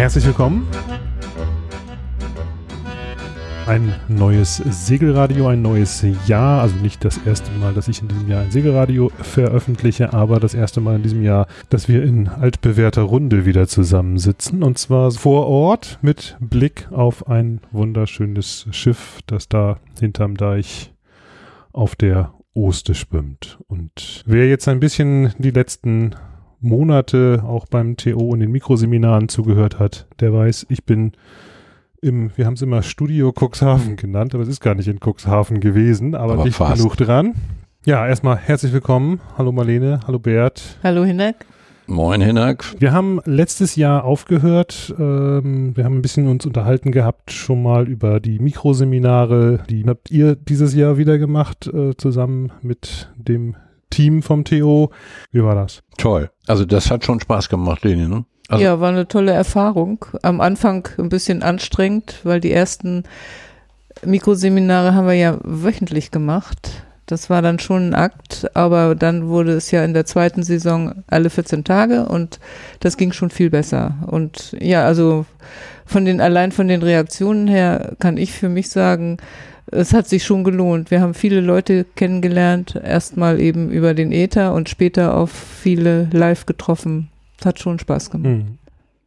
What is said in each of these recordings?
Herzlich willkommen. Ein neues Segelradio, ein neues Jahr. Also nicht das erste Mal, dass ich in diesem Jahr ein Segelradio veröffentliche, aber das erste Mal in diesem Jahr, dass wir in altbewährter Runde wieder zusammensitzen. Und zwar vor Ort mit Blick auf ein wunderschönes Schiff, das da hinterm Deich auf der Oste schwimmt. Und wer jetzt ein bisschen die letzten Monate auch beim TO in den Mikroseminaren zugehört hat, der weiß, ich bin im, wir haben es immer Studio Cuxhaven genannt, aber es ist gar nicht in Cuxhaven gewesen, aber, aber nicht fast. genug dran. Ja, erstmal herzlich willkommen. Hallo Marlene, hallo Bert. Hallo Hinak. Moin Hinak. Wir haben letztes Jahr aufgehört. Ähm, wir haben ein bisschen uns unterhalten gehabt schon mal über die Mikroseminare. Die habt ihr dieses Jahr wieder gemacht, äh, zusammen mit dem Team vom TO. Wie war das? Toll. Also das hat schon Spaß gemacht, Leni, ne? Also ja, war eine tolle Erfahrung. Am Anfang ein bisschen anstrengend, weil die ersten Mikroseminare haben wir ja wöchentlich gemacht. Das war dann schon ein Akt, aber dann wurde es ja in der zweiten Saison alle 14 Tage und das ging schon viel besser. Und ja, also von den, allein von den Reaktionen her kann ich für mich sagen, es hat sich schon gelohnt. Wir haben viele Leute kennengelernt, erstmal eben über den Ether und später auf viele live getroffen. Es hat schon Spaß gemacht.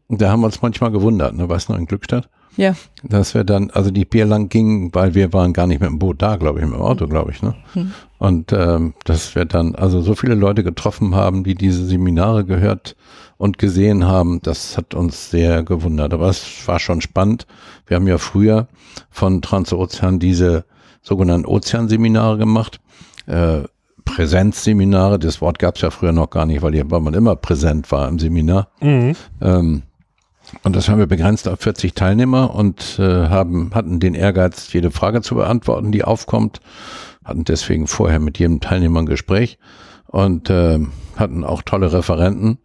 Mhm. Da haben wir uns manchmal gewundert, ne? Du noch in Glückstadt? Ja. Dass wir dann, also die Bier lang gingen, weil wir waren gar nicht mit dem Boot da, glaube ich, mit dem Auto, glaube ich, ne? Mhm. Und ähm, dass wir dann also so viele Leute getroffen haben, die diese Seminare gehört und gesehen haben, das hat uns sehr gewundert. Aber es war schon spannend. Wir haben ja früher von Transozean diese sogenannten Ozeanseminare gemacht. Äh, Präsenzseminare, das Wort gab es ja früher noch gar nicht, weil, hier, weil man immer präsent war im Seminar. Mhm. Ähm, und das haben wir begrenzt auf 40 Teilnehmer und äh, haben, hatten den Ehrgeiz, jede Frage zu beantworten, die aufkommt. Hatten deswegen vorher mit jedem Teilnehmer ein Gespräch und äh, hatten auch tolle Referenten.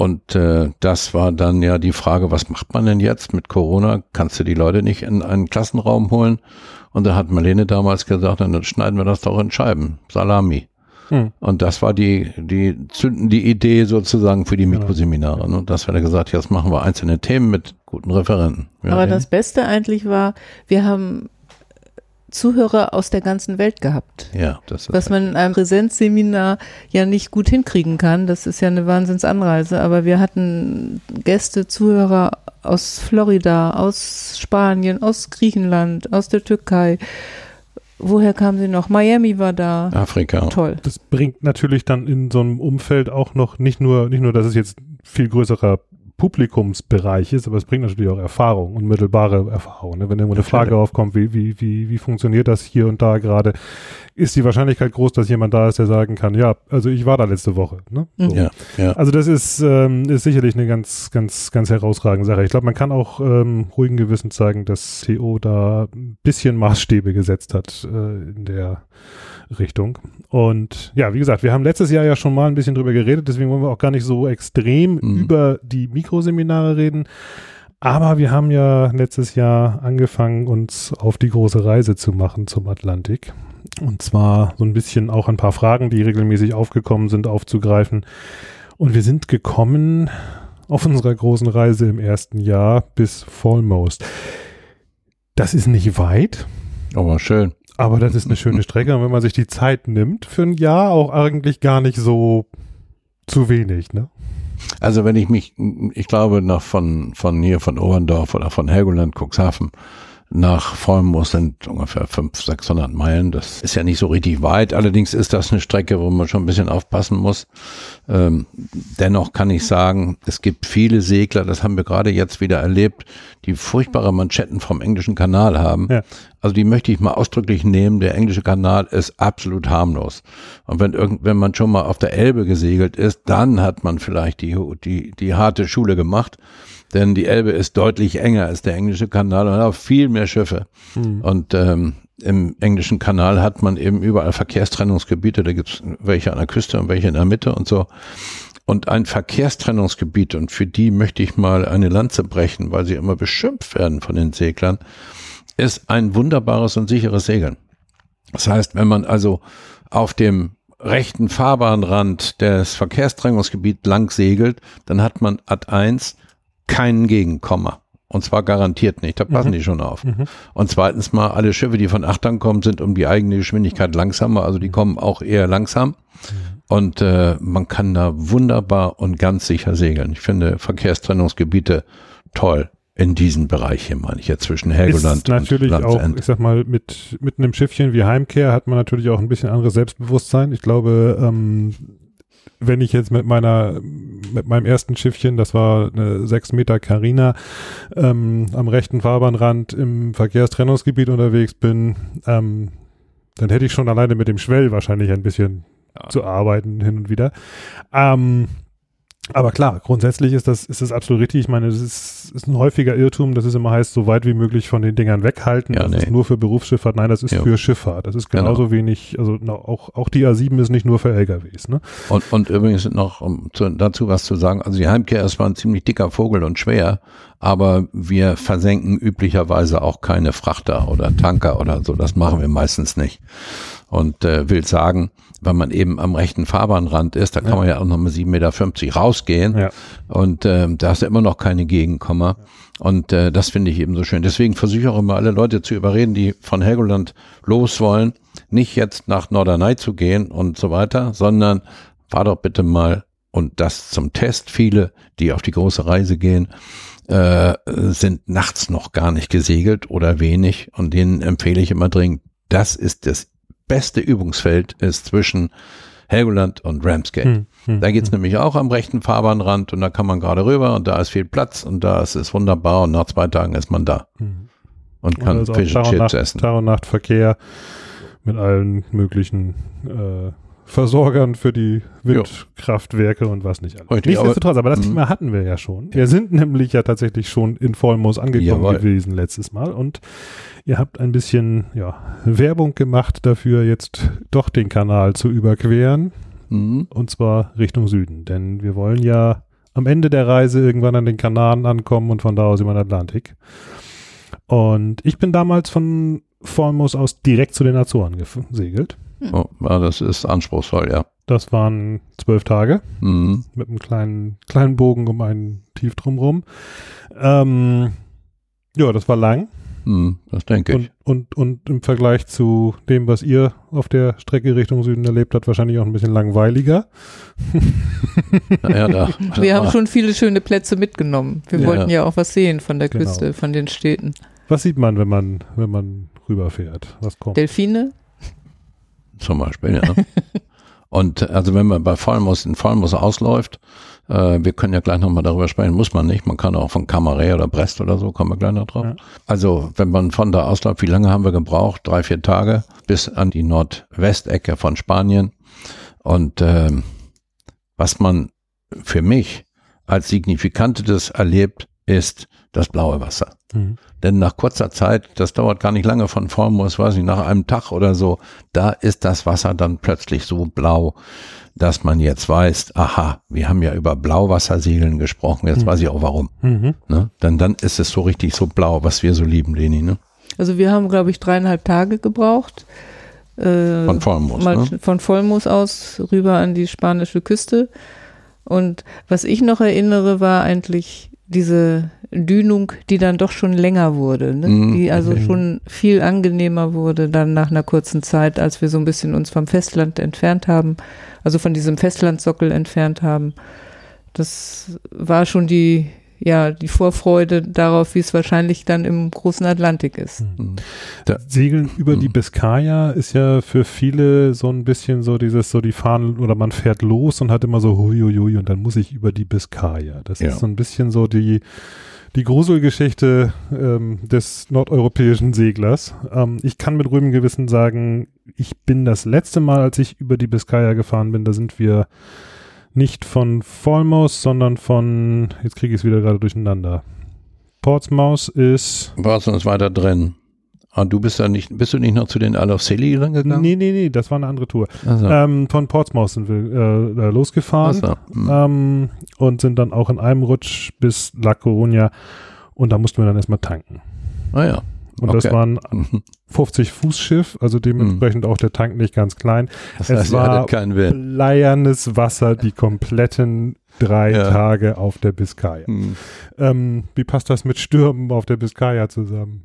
Und äh, das war dann ja die Frage, was macht man denn jetzt mit Corona? Kannst du die Leute nicht in einen Klassenraum holen? Und da hat Marlene damals gesagt, dann schneiden wir das doch in Scheiben. Salami. Hm. Und das war die, die zündende Idee sozusagen für die genau. Mikroseminare. Und das hat er gesagt, jetzt machen wir einzelne Themen mit guten Referenten. Ja, Aber das Beste eigentlich war, wir haben Zuhörer aus der ganzen Welt gehabt. Ja, das ist Was man in einem Präsenzseminar ja nicht gut hinkriegen kann. Das ist ja eine Wahnsinnsanreise. Aber wir hatten Gäste, Zuhörer aus Florida, aus Spanien, aus Griechenland, aus der Türkei, Woher kamen sie noch? Miami war da. Afrika. Toll. Das bringt natürlich dann in so einem Umfeld auch noch nicht nur, nicht nur, dass es jetzt viel größerer Publikumsbereich ist, aber es bringt natürlich auch Erfahrung, unmittelbare Erfahrung. Ne? Wenn irgendwo eine Frage aufkommt, wie, wie, wie, wie funktioniert das hier und da gerade, ist die Wahrscheinlichkeit groß, dass jemand da ist, der sagen kann, ja, also ich war da letzte Woche. Ne? So. Ja, ja. Also das ist, ähm, ist sicherlich eine ganz, ganz, ganz herausragende Sache. Ich glaube, man kann auch ähm, ruhigen Gewissen zeigen, dass CO da ein bisschen Maßstäbe gesetzt hat äh, in der Richtung. Und ja, wie gesagt, wir haben letztes Jahr ja schon mal ein bisschen drüber geredet, deswegen wollen wir auch gar nicht so extrem mhm. über die Mikroseminare reden. Aber wir haben ja letztes Jahr angefangen, uns auf die große Reise zu machen zum Atlantik. Und zwar so ein bisschen auch ein paar Fragen, die regelmäßig aufgekommen sind, aufzugreifen. Und wir sind gekommen auf unserer großen Reise im ersten Jahr bis Fallmost. Das ist nicht weit. Aber schön. Aber das ist eine schöne Strecke. Und wenn man sich die Zeit nimmt, für ein Jahr auch eigentlich gar nicht so zu wenig, ne? Also wenn ich mich, ich glaube, noch von, von hier, von Oberndorf oder von Helgoland, Cuxhaven, nach Vollmoos sind ungefähr 500, 600 Meilen. Das ist ja nicht so richtig weit. Allerdings ist das eine Strecke, wo man schon ein bisschen aufpassen muss. Ähm, dennoch kann ich sagen, es gibt viele Segler, das haben wir gerade jetzt wieder erlebt, die furchtbare Manschetten vom englischen Kanal haben. Ja. Also die möchte ich mal ausdrücklich nehmen. Der englische Kanal ist absolut harmlos. Und wenn irgend, wenn man schon mal auf der Elbe gesegelt ist, dann hat man vielleicht die, die, die harte Schule gemacht denn die Elbe ist deutlich enger als der englische Kanal und hat auch viel mehr Schiffe. Mhm. Und ähm, im englischen Kanal hat man eben überall Verkehrstrennungsgebiete, da gibt's welche an der Küste und welche in der Mitte und so. Und ein Verkehrstrennungsgebiet, und für die möchte ich mal eine Lanze brechen, weil sie immer beschimpft werden von den Seglern, ist ein wunderbares und sicheres Segeln. Das heißt, wenn man also auf dem rechten Fahrbahnrand des Verkehrstrennungsgebiets lang segelt, dann hat man Ad 1 keinen Gegenkomma. Und zwar garantiert nicht, da passen Mhm. die schon auf. Mhm. Und zweitens mal, alle Schiffe, die von Achtern kommen, sind um die eigene Geschwindigkeit langsamer, also die kommen auch eher langsam. Und äh, man kann da wunderbar und ganz sicher segeln. Ich finde Verkehrstrennungsgebiete toll in diesem Bereich hier, meine ich jetzt zwischen Helgoland ist natürlich und auch, Landsend. ich sag mal, mit, mit einem Schiffchen wie Heimkehr hat man natürlich auch ein bisschen anderes Selbstbewusstsein. Ich glaube, ähm, wenn ich jetzt mit meiner, mit meinem ersten Schiffchen, das war eine 6 Meter Carina, ähm, am rechten Fahrbahnrand im Verkehrstrennungsgebiet unterwegs bin, ähm, dann hätte ich schon alleine mit dem Schwell wahrscheinlich ein bisschen Ja. zu arbeiten hin und wieder. Ähm, aber klar, grundsätzlich ist das, ist das absolut richtig. Ich meine, es ist, ist ein häufiger Irrtum, dass es immer heißt, so weit wie möglich von den Dingern weghalten. Ja, das nee. ist nur für Berufsschifffahrt. Nein, das ist Ja. für Schifffahrt. Das ist Genau. genauso wenig, also auch, auch die A7 ist nicht nur für LKWs. Ne? Und, und übrigens noch um zu, dazu was zu sagen. Also die Heimkehr ist zwar ein ziemlich dicker Vogel und schwer, aber wir versenken üblicherweise auch keine Frachter oder Tanker oder so. Das machen wir meistens nicht. Und äh, will sagen, wenn man eben am rechten Fahrbahnrand ist, da kann Ja. man ja auch noch mit 7,50 Meter rausgehen. Ja. Und ähm, da ist ja immer noch keine Gegenkomma. Und äh, das finde ich eben so schön. Deswegen versuche ich auch immer alle Leute zu überreden, die von Helgoland los wollen, nicht jetzt nach Norderney zu gehen und so weiter, sondern fahr doch bitte mal und das zum Test. Viele, die auf die große Reise gehen, äh, sind nachts noch gar nicht gesegelt oder wenig und denen empfehle ich immer dringend, das ist das beste Übungsfeld ist zwischen Helgoland und Ramsgate. Hm, hm, Da geht's hm. nämlich auch am rechten Fahrbahnrand und da kann man gerade rüber und da ist viel Platz und da ist es wunderbar und nach zwei Tagen ist man da Hm. und Und kann also auch Fish and und Chips Nacht, essen. Tag und Nacht Verkehr mit allen möglichen äh, Versorgern für die Windkraftwerke und was nicht alles. Richtig, Nichtsdestotrotz, aber, das Mhm. Thema hatten wir ja schon. Wir sind nämlich ja tatsächlich schon in Vollmoos angekommen Jawohl. gewesen letztes Mal und ihr habt ein bisschen ja, Werbung gemacht dafür, jetzt doch den Kanal zu überqueren Mhm. und zwar Richtung Süden, denn wir wollen ja am Ende der Reise irgendwann an den Kanaren ankommen und von da aus über den Atlantik. Und ich bin damals von Formos aus direkt zu den Azoren gesegelt. Oh, ja, das ist anspruchsvoll, ja. Das waren zwölf Tage Mhm. mit einem kleinen, kleinen Bogen um einen Tief drumrum. Ähm, ja, das war lang Mhm. Das denke ich. und, und, und im Vergleich zu dem, was ihr auf der Strecke Richtung Süden erlebt habt, wahrscheinlich auch ein bisschen langweiliger. Ja, da, Wir haben schon viele schöne Plätze mitgenommen. Wir Ja. wollten ja auch was sehen von der Genau. Küste, von den Städten. Was sieht man, wenn man, wenn man rüberfährt? Was kommt? Delfine? Zum Beispiel, ja. Und also wenn man bei Vollmus in Vollmus ausläuft, äh, wir können ja gleich nochmal darüber sprechen, muss man nicht, man kann auch von Camaret oder Brest oder so, kommen wir gleich noch drauf. Ja. Also wenn man von da ausläuft, wie lange haben wir gebraucht? Drei, vier Tage bis an die Nordwestecke von Spanien. Und ähm, was man für mich als signifikantes erlebt, ist das blaue Wasser. Mhm. Denn nach kurzer Zeit, das dauert gar nicht lange von Formos, weiß nicht, nach einem Tag oder so, da ist das Wasser dann plötzlich so blau, dass man jetzt weiß, aha, wir haben ja über Blauwassersegeln gesprochen, jetzt Hm. weiß ich auch warum. Mhm. Ne? Denn dann ist es so richtig so blau, was wir so lieben, Leni, ne? Also wir haben, glaube ich, dreieinhalb Tage gebraucht. Äh, Von Formos, mal ne? von Vollmoos aus rüber an die spanische Küste. Und was ich noch erinnere, war eigentlich diese Dünung, die dann doch schon länger wurde, ne? Mhm. die also Mhm. schon viel angenehmer wurde dann nach einer kurzen Zeit, als wir so ein bisschen uns vom Festland entfernt haben, also von diesem Festlandsockel entfernt haben. Das war schon die, ja, die Vorfreude darauf, wie es wahrscheinlich dann im großen Atlantik ist. Mhm. Segeln über die Mhm. Biskaya ist ja für viele so ein bisschen so dieses, so die fahren oder man fährt los und hat immer so huiuiui und dann muss ich über die Biskaya. Das Ja. ist so ein bisschen so die, die Gruselgeschichte ähm, des nordeuropäischen Seglers. Ähm, ich kann mit ruhigem Gewissen sagen, ich bin das letzte Mal, als ich über die Biskaya gefahren bin, da sind wir nicht von Falmouth, sondern von, jetzt kriege ich es wieder gerade durcheinander. Portsmouth ist Warst du uns weiter drin? Ah, du bist da nicht, bist du nicht noch zu den Isle of Scilly gegangen? Nee, nee, nee, das war eine andere Tour. Also, Ähm, von Portsmouth sind wir äh, losgefahren also, hm. ähm, und sind dann auch in einem Rutsch bis La Coruña und da mussten wir dann erstmal tanken. ah ja. Und das Okay. war ein Mhm. 50 Fuß Schiff, also dementsprechend auch der Tank nicht ganz klein. Das Es heißt, ihr war bleiernes Wasser die kompletten drei Ja. Tage auf der Biskaya. Hm. Ähm, wie passt das mit Stürmen auf der Biskaya zusammen?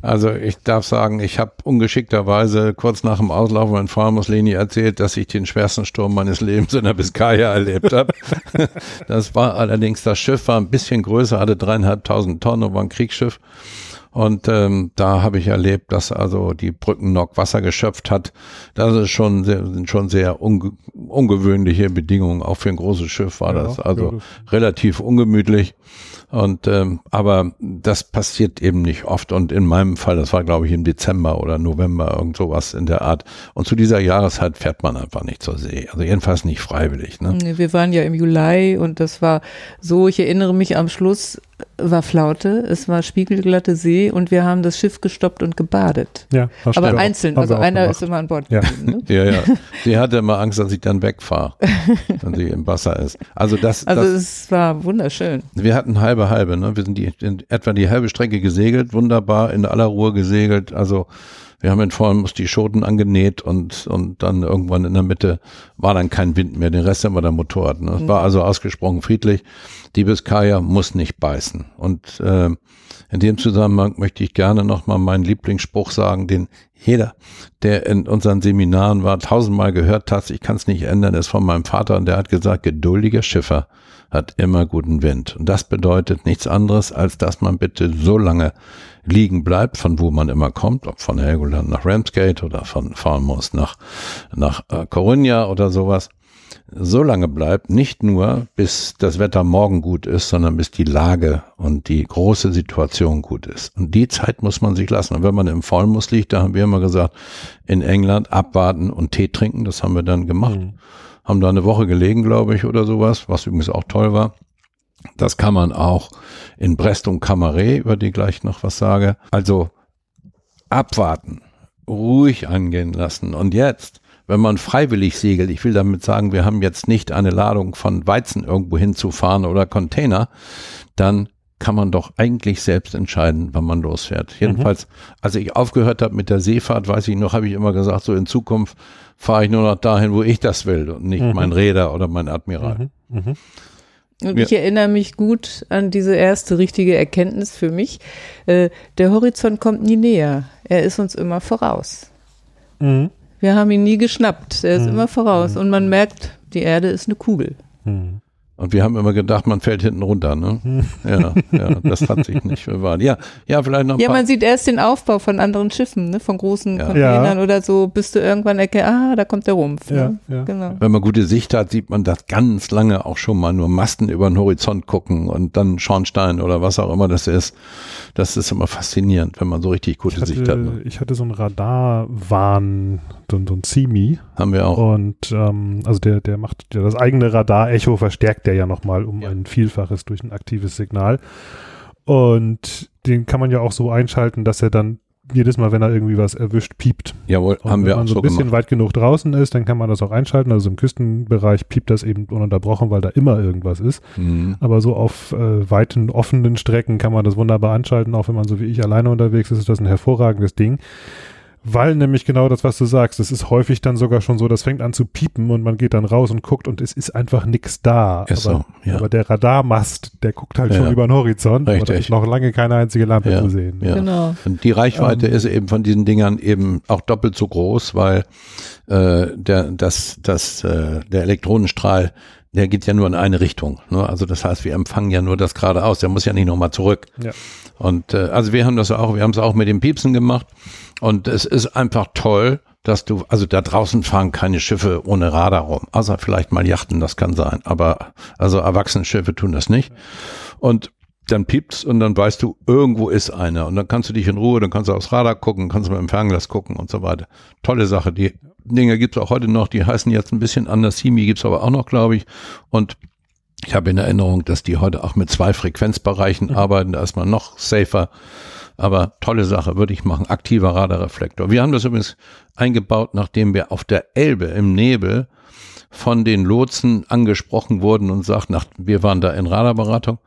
Also ich darf sagen, ich habe ungeschickterweise kurz nach dem Auslaufen in Frau Muslini erzählt, dass ich den schwersten Sturm meines Lebens in der Biskaya erlebt habe. Das war allerdings, das Schiff war ein bisschen größer, hatte dreieinhalbtausend Tonnen, war ein Kriegsschiff. Und ähm, da habe ich erlebt, dass also die Brückennock Wasser geschöpft hat. Das ist schon sehr, sind schon sehr unge ungewöhnliche Bedingungen. Auch für ein großes Schiff war Ja, das also ja, relativ ungemütlich. Und ähm, aber das passiert eben nicht oft. Und in meinem Fall, das war glaube ich im Dezember oder November, irgend sowas in der Art. Und zu dieser Jahreszeit fährt man einfach nicht zur See. Also jedenfalls nicht freiwillig. Ne? Wir waren ja im Juli und das war so, ich erinnere mich am Schluss war Flaute, es war spiegelglatte See und wir haben das Schiff gestoppt und gebadet. Ja, Aber stimmt. einzeln, also einer gemacht. ist immer an Bord Ja. Ne? Ja, ja. Sie hatte immer Angst, dass ich dann wegfahre, wenn sie im Wasser ist. Also das, Also das es war wunderschön. wir hatten halbe halbe, ne? Wir sind die in etwa die halbe Strecke gesegelt, wunderbar in aller Ruhe gesegelt. Also wir haben in Vormus die Schoten angenäht und und dann irgendwann in der Mitte war dann kein Wind mehr. Den Rest haben wir dann Motorrad. Ne? Es war also ausgesprochen friedlich. Die Biskaya muss nicht beißen. Und äh, in dem Zusammenhang möchte ich gerne nochmal meinen Lieblingsspruch sagen, den jeder, der in unseren Seminaren war, tausendmal gehört hat, ich kann es nicht ändern, ist von meinem Vater und der hat gesagt, geduldiger Schiffer hat immer guten Wind. Und das bedeutet nichts anderes, als dass man bitte so lange liegen bleibt, von wo man immer kommt, ob von Helgoland nach Ramsgate oder von Falmouth nach, nach äh, Coruña oder sowas, so lange bleibt, nicht nur bis das Wetter morgen gut ist, sondern bis die Lage und die große Situation gut ist. Und die Zeit muss man sich lassen. Und wenn man im Vollmus liegt, da haben wir immer gesagt, in England abwarten und Tee trinken, das haben wir dann gemacht. Haben da eine Woche gelegen, glaube ich, oder sowas, was übrigens auch toll war. Das kann man auch in Brest und Camaret, über die gleich noch was sage. Also abwarten, ruhig angehen lassen. Und jetzt, wenn man freiwillig segelt, ich will damit sagen, wir haben jetzt nicht eine Ladung von Weizen irgendwo hinzufahren oder Container, dann kann man doch eigentlich selbst entscheiden, wann man losfährt. Jedenfalls, als ich aufgehört habe mit der Seefahrt, weiß ich noch, habe ich immer gesagt, so in Zukunft fahre ich nur noch dahin, wo ich das will und nicht mein Räder oder mein Admiral. Mhm. Mhm. Und Ja. ich erinnere mich gut an diese erste richtige Erkenntnis für mich. Äh, der Horizont kommt nie näher. Er ist uns immer voraus. Mhm. Wir haben ihn nie geschnappt. Er ist Mhm. immer voraus. Und man merkt, die Erde ist eine Kugel. Mhm. Und wir haben immer gedacht, man fällt hinten runter, ne? Ja, ja, das hat sich nicht bewahrt. Ja, ja, vielleicht noch ein Ja, paar. man sieht erst den Aufbau von anderen Schiffen, ne? von großen Ja. Containern Ja. oder so, bis du irgendwann erkennst, ah, da kommt der Rumpf. Ja, Ne? ja. Genau. Wenn man gute Sicht hat, sieht man das ganz lange auch schon mal nur Masten über den Horizont gucken und dann Schornstein oder was auch immer das ist. Das ist immer faszinierend, wenn man so richtig gute Ich Sicht hat. hatte, Ne? ich hatte so einen Radarwarn, so, ein- so ein CIMI Haben wir auch. und ähm, also der, der macht ja das eigene Radar-Echo verstärkt der ja nochmal um ein Vielfaches durch ein aktives Signal und den kann man ja auch so einschalten, dass er dann jedes Mal, wenn er irgendwie was erwischt, piept. Jawohl, Und haben wenn wir man auch so so ein bisschen gemacht. weit genug draußen ist, dann kann man das auch einschalten. Also im Küstenbereich piept das eben ununterbrochen, weil da immer irgendwas ist. Mhm. Aber so auf äh, weiten, offenen Strecken kann man das wunderbar anschalten. Auch wenn man so wie ich alleine unterwegs ist, ist das ein hervorragendes Ding. Weil nämlich genau das, was du sagst, es ist häufig dann sogar schon so, das fängt an zu piepen und man geht dann raus und guckt und es ist einfach nichts da. Ist aber, so, ja. aber der Radarmast, der guckt halt Ja. schon über den Horizont, aber da Richtig. ist noch lange keine einzige Lampe Ja, zu sehen. ja. Genau. Und die Reichweite Ähm. ist eben von diesen Dingern eben auch doppelt so groß, weil äh, der, das, das, äh, der Elektronenstrahl, der geht ja nur in eine Richtung. Ne? Also das heißt, wir empfangen ja nur das geradeaus, der muss ja nicht nochmal zurück. Ja. Und äh, also wir haben das auch, wir haben es auch mit dem Piepsen gemacht. Und es ist einfach toll, dass du, also da draußen fahren keine Schiffe ohne Radar rum. Außer vielleicht mal Yachten, das kann sein. Aber also erwachsene Schiffe tun das nicht. Und dann piept's und dann weißt du, irgendwo ist einer. Und dann kannst du dich in Ruhe, dann kannst du aufs Radar gucken, kannst du mit dem Fernglas gucken und so weiter. Tolle Sache. Die Dinge gibt's auch heute noch, die heißen jetzt ein bisschen anders. Simi gibt's aber auch noch, glaube ich. Und ich habe in Erinnerung, dass die heute auch mit zwei Frequenzbereichen arbeiten. Da ist man noch safer. Aber tolle Sache, würde ich machen. Aktiver Radarreflektor. Wir haben das übrigens eingebaut, nachdem wir auf der Elbe im Nebel von den Lotsen angesprochen wurden und sagt, nach, wir waren da in Radarberatung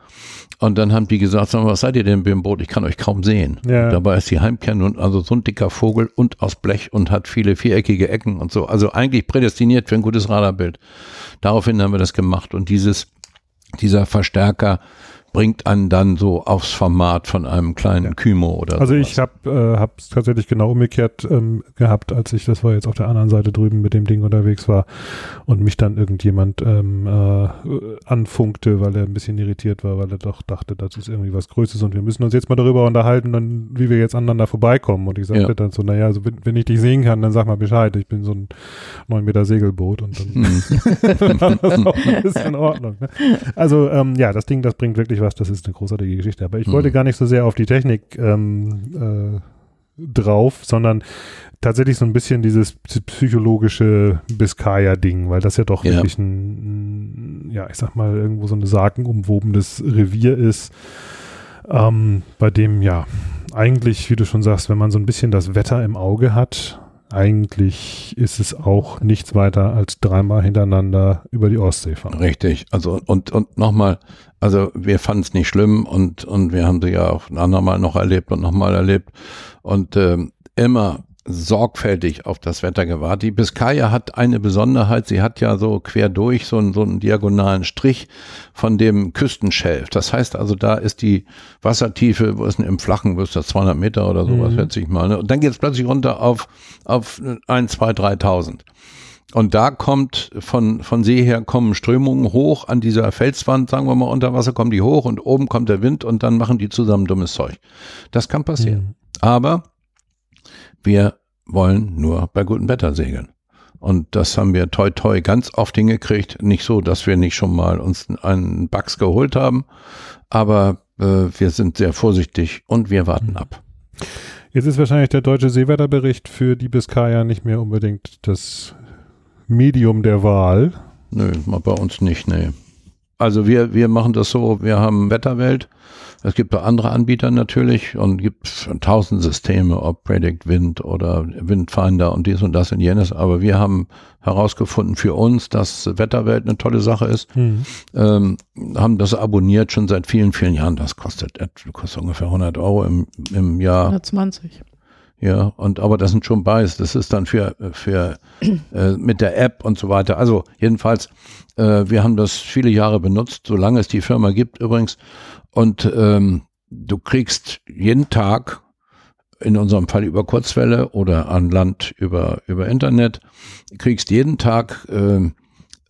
und dann haben die gesagt, sag mal, was seid ihr denn im Boot? Ich kann euch kaum sehen. Ja. Dabei ist die Heimkehr nun also so ein dicker Vogel und aus Blech und hat viele viereckige Ecken und so. Also eigentlich prädestiniert für ein gutes Radarbild. Daraufhin haben wir das gemacht und dieses, dieser Verstärker bringt einen dann so aufs Format von einem kleinen ja. Kymo oder Also sowas. ich habe äh, es tatsächlich genau umgekehrt ähm, gehabt, als ich, das war jetzt auf der anderen Seite drüben mit dem Ding unterwegs war und mich dann irgendjemand ähm, äh, anfunkte, weil er ein bisschen irritiert war, weil er doch dachte, das ist irgendwie was Größeres und wir müssen uns jetzt mal darüber unterhalten, dann, wie wir jetzt aneinander vorbeikommen. Und ich sagte ja. dann so, naja, also wenn, wenn, ich dich sehen kann, dann sag mal Bescheid, ich bin so ein 9 Meter Segelboot und dann war das auch ein bisschen in Ordnung. Ne? Also ähm, ja, das Ding, das bringt wirklich was, das ist eine großartige Geschichte. Aber ich mhm. wollte gar nicht so sehr auf die Technik ähm, äh, drauf, sondern tatsächlich so ein bisschen dieses psychologische Biskaya-Ding, weil das ja doch ja. wirklich ein, ja, ich sag mal, irgendwo so ein sagenumwobenes Revier ist, ähm, bei dem ja eigentlich, wie du schon sagst, wenn man so ein bisschen das Wetter im Auge hat, eigentlich ist es auch nichts weiter als dreimal hintereinander über die Ostsee fahren. Richtig. Also und und nochmal, also wir fanden es nicht schlimm und und wir haben sie ja auch ein andermal noch erlebt und nochmal erlebt und ähm, immer sorgfältig auf das Wetter gewahrt. Die Biskaya hat eine Besonderheit, sie hat ja so quer durch so einen, so einen diagonalen Strich von dem Küstenschelf. Das heißt also, da ist die Wassertiefe, wo ist denn im Flachen, wo ist das 200 Meter oder sowas, mhm. schätze ich mal. Ne? Und dann geht es plötzlich runter auf, auf 1, 2, 3.000. Und da kommt von, von See her kommen Strömungen hoch an dieser Felswand, sagen wir mal unter Wasser, kommen die hoch und oben kommt der Wind und dann machen die zusammen dummes Zeug. Das kann passieren. Mhm. Aber wir wollen nur bei gutem Wetter segeln. Und das haben wir toi toi ganz oft hingekriegt. Nicht so, dass wir nicht schon mal uns einen Bugs geholt haben, aber äh, wir sind sehr vorsichtig und wir warten ab. Jetzt ist wahrscheinlich der deutsche Seewetterbericht für die Biskaya nicht mehr unbedingt das Medium der Wahl. Nö, bei uns nicht, nee. Also wir, wir machen das so, wir haben Wetterwelt es gibt auch andere Anbieter natürlich und gibt tausend Systeme, ob Predict Wind oder Windfinder und dies und das und jenes. Aber wir haben herausgefunden für uns, dass Wetterwelt eine tolle Sache ist. Mhm. Ähm, haben das abonniert schon seit vielen, vielen Jahren. Das kostet, kostet ungefähr 100 Euro im, im Jahr. 120. Ja, und aber das sind schon Buys. Das ist dann für für äh, mit der App und so weiter. Also jedenfalls, äh, wir haben das viele Jahre benutzt, solange es die Firma gibt übrigens. Und ähm, du kriegst jeden Tag, in unserem Fall über Kurzwelle oder an Land über, über Internet, kriegst jeden Tag äh,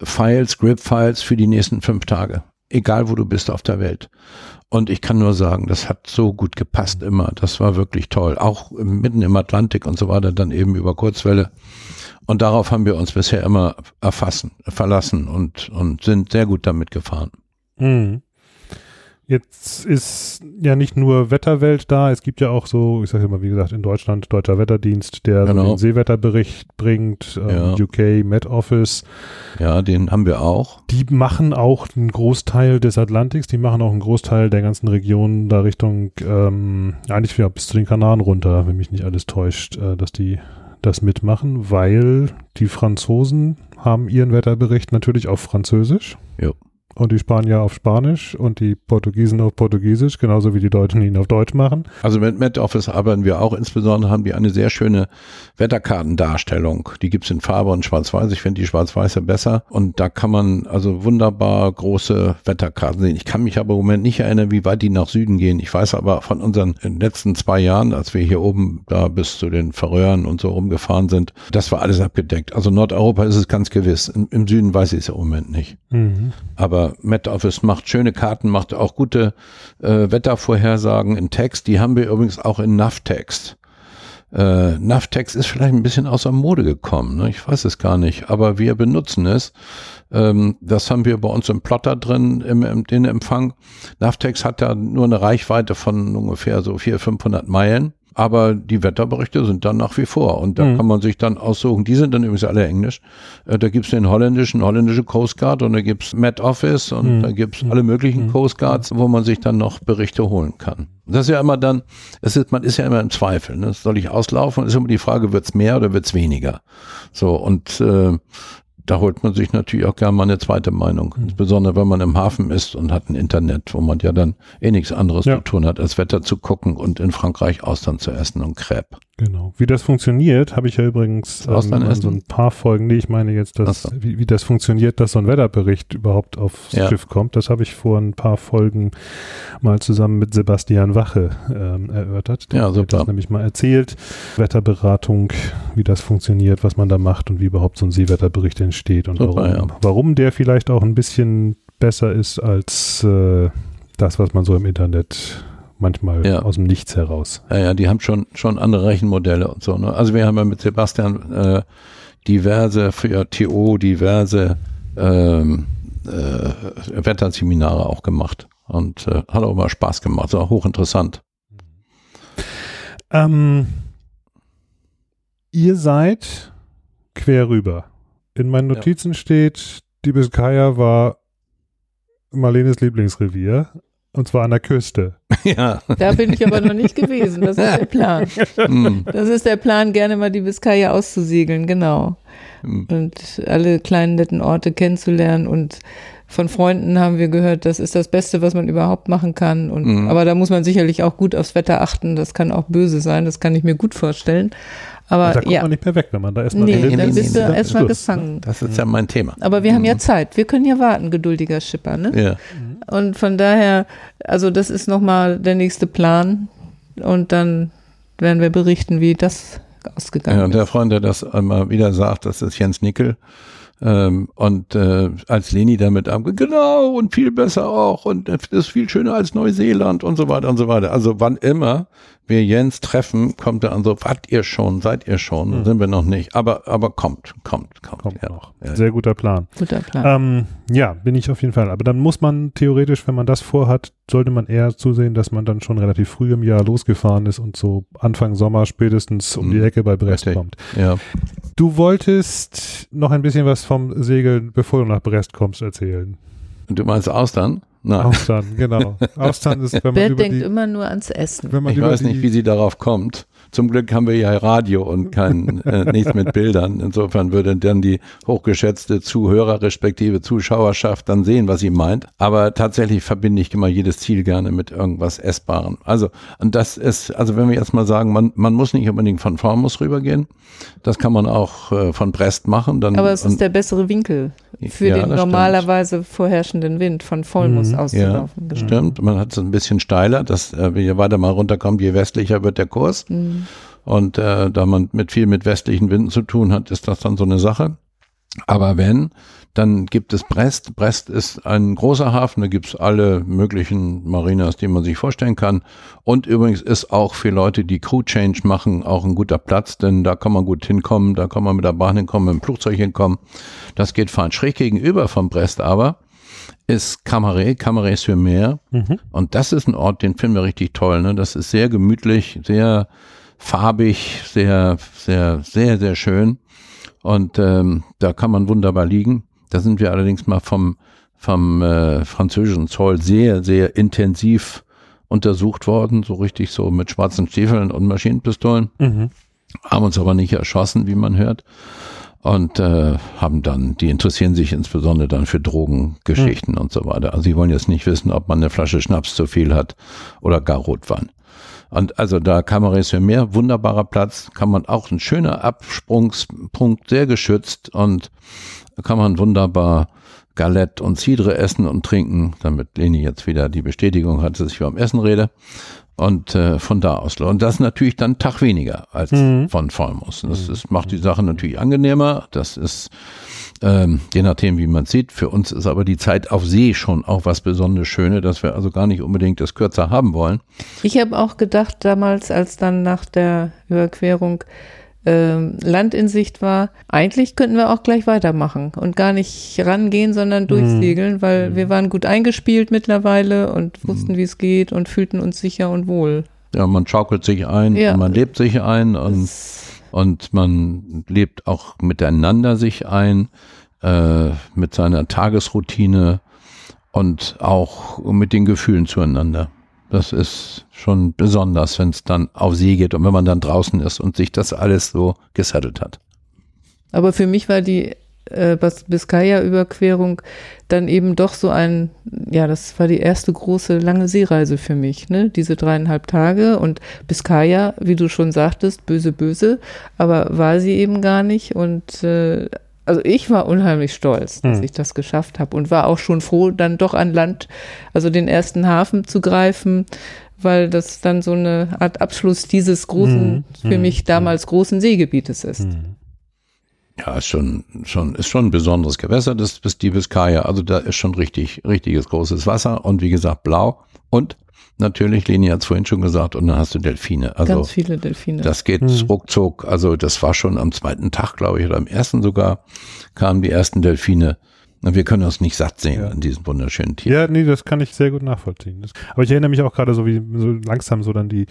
Files, Grip-Files für die nächsten fünf Tage. Egal wo du bist auf der Welt. Und ich kann nur sagen, das hat so gut gepasst immer. Das war wirklich toll. Auch mitten im Atlantik und so weiter, dann eben über Kurzwelle. Und darauf haben wir uns bisher immer erfassen, verlassen und, und sind sehr gut damit gefahren. Mhm. Jetzt ist ja nicht nur Wetterwelt da, es gibt ja auch so, ich sage immer, wie gesagt, in Deutschland Deutscher Wetterdienst, der genau. den Seewetterbericht bringt, ähm, ja. UK Met Office. Ja, den haben wir auch. Die machen auch einen Großteil des Atlantiks, die machen auch einen Großteil der ganzen Region da Richtung, ähm, eigentlich ja, bis zu den Kanaren runter, wenn mich nicht alles täuscht, äh, dass die das mitmachen, weil die Franzosen haben ihren Wetterbericht natürlich auf Französisch. Ja und die Spanier auf Spanisch und die Portugiesen auf Portugiesisch, genauso wie die Deutschen ihn auf Deutsch machen. Also mit MetOffice arbeiten wir auch. Insbesondere haben die eine sehr schöne Wetterkartendarstellung. Die gibt's in Farbe und Schwarz-Weiß. Ich finde die Schwarz-Weiße besser. Und da kann man also wunderbar große Wetterkarten sehen. Ich kann mich aber im Moment nicht erinnern, wie weit die nach Süden gehen. Ich weiß aber von unseren letzten zwei Jahren, als wir hier oben da bis zu den Verröhren und so rumgefahren sind, das war alles abgedeckt. Also Nordeuropa ist es ganz gewiss. Im, im Süden weiß ich es im Moment nicht. Mhm. Aber aber MetOffice macht schöne Karten, macht auch gute äh, Wettervorhersagen in Text. Die haben wir übrigens auch in Navtext. Äh, Navtext ist vielleicht ein bisschen außer Mode gekommen, ne? ich weiß es gar nicht, aber wir benutzen es. Ähm, das haben wir bei uns im Plotter drin, im, im den Empfang. Navtext hat da nur eine Reichweite von ungefähr so 400, 500 Meilen. Aber die Wetterberichte sind dann nach wie vor. Und da mhm. kann man sich dann aussuchen, die sind dann übrigens alle Englisch. Äh, da gibt's den holländischen, holländische Coast Guard und da gibt's Met Office und mhm. da gibt's alle möglichen mhm. Coast Guards, wo man sich dann noch Berichte holen kann. Das ist ja immer dann, es ist, man ist ja immer im Zweifel. Ne? Soll ich auslaufen? Ist immer die Frage, wird's mehr oder wird's weniger? So, und äh, da holt man sich natürlich auch gerne mal eine zweite Meinung. Mhm. Insbesondere wenn man im Hafen ist und hat ein Internet, wo man ja dann eh nichts anderes Ja. zu tun hat, als Wetter zu gucken und in Frankreich Austern zu essen und Crepe. Genau. Wie das funktioniert, habe ich ja übrigens ähm, so ein paar Folgen, nee, ich meine jetzt, dass, so. wie, wie das funktioniert, dass so ein Wetterbericht überhaupt aufs Ja. Schiff kommt. Das habe ich vor ein paar Folgen mal zusammen mit Sebastian Wache ähm, erörtert. Ja, hat super. das nämlich mal erzählt. Wetterberatung, wie das funktioniert, was man da macht und wie überhaupt so ein Seewetterbericht entsteht und Super, warum, ja. warum der vielleicht auch ein bisschen besser ist als äh, das, was man so im Internet manchmal Ja. aus dem Nichts heraus. Ja, ja, die haben schon, schon andere Rechenmodelle und so. Ne? Also wir haben ja mit Sebastian äh, diverse, für TO diverse ähm, äh, Wetterseminare auch gemacht. Und äh, hat auch mal Spaß gemacht, war hochinteressant. Ähm, ihr seid quer rüber. In meinen Ja. Notizen steht, die Biskaya war Marlenes Lieblingsrevier. Und zwar an der Küste. ja. Da bin ich aber noch nicht gewesen. Das ist der Plan. Hm, Das ist der Plan, gerne mal die Biskaya auszusegeln, genau. hm. Und alle kleinen netten Orte kennenzulernen. Und von Freunden haben wir gehört, das ist das Beste, was man überhaupt machen kann. Und, Mhm. Aber da muss man sicherlich auch gut aufs Wetter achten. Das kann auch böse sein, das kann ich mir gut vorstellen. Aber Und da kommt ja, man nicht mehr weg, wenn man da erstmal nee, nee, dann nee, bist nee, du erstmal gefangen. Das ist ja mein Thema. Aber wir haben ja Mhm. Zeit. Wir können ja warten, geduldiger Schipper. Ne? Ja. Und von daher, also das ist nochmal der nächste Plan. Und dann werden wir berichten, wie das ausgegangen Ja, und der ist. Freund, der das einmal wieder sagt, das ist Jens Nickel. Ähm, und äh, als Leni damit ab, genau, und viel besser auch, und das ist viel schöner als Neuseeland und so weiter und so weiter. Also wann immer wir Jens treffen, kommt er an so, wart ihr schon, seid ihr schon, Hm. sind wir noch nicht, aber, aber kommt, kommt, kommt. Kommt ja. noch. Ja. Sehr guter Plan. Guter Plan. Ähm, ja, bin ich auf jeden Fall. Aber dann muss man theoretisch, wenn man das vorhat, sollte man eher zusehen, dass man dann schon relativ früh im Jahr losgefahren ist und so Anfang Sommer spätestens um Mhm. die Ecke bei Brest Richtig. kommt. ja. Du wolltest noch ein bisschen was vom Segeln, bevor du nach Brest kommst, erzählen. Und du meinst Austern? Na, Austern, genau. Austern ist, wenn man Bert über denkt die, immer nur ans Essen. wenn man ich weiß nicht, wie sie darauf kommt. Zum Glück haben wir ja Radio und kein äh, nichts mit Bildern. Insofern würde dann die hochgeschätzte Zuhörer respektive Zuschauerschaft dann sehen, was sie meint. Aber tatsächlich verbinde ich immer jedes Ziel gerne mit irgendwas Essbarem. Also und das ist, also wenn wir jetzt mal sagen, man, man muss nicht unbedingt von Formos rübergehen. Das kann man auch äh, von Brest machen. Dann, Aber es ist der bessere Winkel für Ja, den normalerweise vorherrschenden Wind von Vollmus Mhm. auszulaufen. genau. Stimmt, man hat es ein bisschen steiler, dass äh, je weiter man runterkommt, je westlicher wird der Kurs. Mhm. Und äh, da man mit viel mit westlichen Winden zu tun hat, ist das dann so eine Sache. Aber wenn, dann gibt es Brest. Brest ist ein großer Hafen, da gibt's alle möglichen Marinas, die man sich vorstellen kann. Und übrigens ist auch für Leute, die Crew Change machen, auch ein guter Platz, denn da kann man gut hinkommen, da kann man mit der Bahn hinkommen, mit dem Flugzeug hinkommen. Das geht fein. Schräg gegenüber von Brest aber ist Camaret, Camaret sur Mer. Mhm. Und das ist ein Ort, den finden wir richtig toll. Ne? Das ist sehr gemütlich, sehr farbig, sehr, sehr, sehr, sehr schön. Und ähm, da kann man wunderbar liegen. Da sind wir allerdings mal vom, vom äh, französischen Zoll sehr, sehr intensiv untersucht worden, so richtig so mit schwarzen Stiefeln und Maschinenpistolen Mhm. haben uns aber nicht erschossen, wie man hört. Und äh, haben dann, die interessieren sich insbesondere dann für Drogengeschichten und so weiter. Also sie wollen jetzt nicht wissen, ob man eine Flasche Schnaps zu viel hat oder gar Rotwein. Und also da Camaret sur Mer, wunderbarer Platz, kann man auch ein schöner Absprungspunkt, sehr geschützt und da kann man wunderbar Galette und Cidre essen und trinken, damit Leni jetzt wieder die Bestätigung hat, dass ich beim Essen rede. Und äh, von da aus. Und das ist natürlich dann einen Tag weniger als Mhm. von Vollmus. Das ist, macht die Sache natürlich angenehmer. Das ist, ähm, je nachdem, wie man sieht. Für uns ist aber die Zeit auf See schon auch was besonders Schöne, dass wir also gar nicht unbedingt das kürzer haben wollen. Ich habe auch gedacht damals, als dann nach der Überquerung ähm, Land in Sicht war, eigentlich könnten wir auch gleich weitermachen und gar nicht rangehen, sondern durchsegeln, weil wir waren gut eingespielt mittlerweile und wussten, wie es geht und fühlten uns sicher und wohl. Ja, man schaukelt sich ein, Ja. und man lebt sich ein und, Das, und man lebt auch miteinander sich ein, äh, mit seiner Tagesroutine und auch mit den Gefühlen zueinander. Das ist schon besonders, wenn es dann auf See geht und wenn man dann draußen ist und sich das alles so gesettelt hat. aber für mich war die äh, Biskaya-Überquerung dann eben doch so ein, ja, das war die erste große lange Seereise für mich, ne? Diese dreieinhalb Tage und Biskaya, wie du schon sagtest, böse, böse, aber war sie eben gar nicht und äh, also ich war unheimlich stolz, dass hm. ich das geschafft habe und war auch schon froh, dann doch an Land, also den ersten Hafen zu greifen, weil das dann so eine Art Abschluss dieses großen, hm. für hm. mich damals großen Seegebietes ist. Hm. Ja, ist schon, schon, ist schon ein besonderes Gewässer, das ist die Biskaya. Also da ist schon richtig, richtiges großes Wasser und wie gesagt blau. Und natürlich, Leni hat es vorhin schon gesagt, und dann hast du Delfine. Also Ganz viele Delfine. Das geht mhm. ruckzuck. Also das war schon am zweiten Tag, glaube ich, oder am ersten sogar, kamen die ersten Delfine. Und wir können uns nicht satt sehen ja. an diesen wunderschönen Tieren. Ja, nee, das kann ich sehr gut nachvollziehen. Das, aber ich erinnere mich auch gerade so, wie so langsam so dann die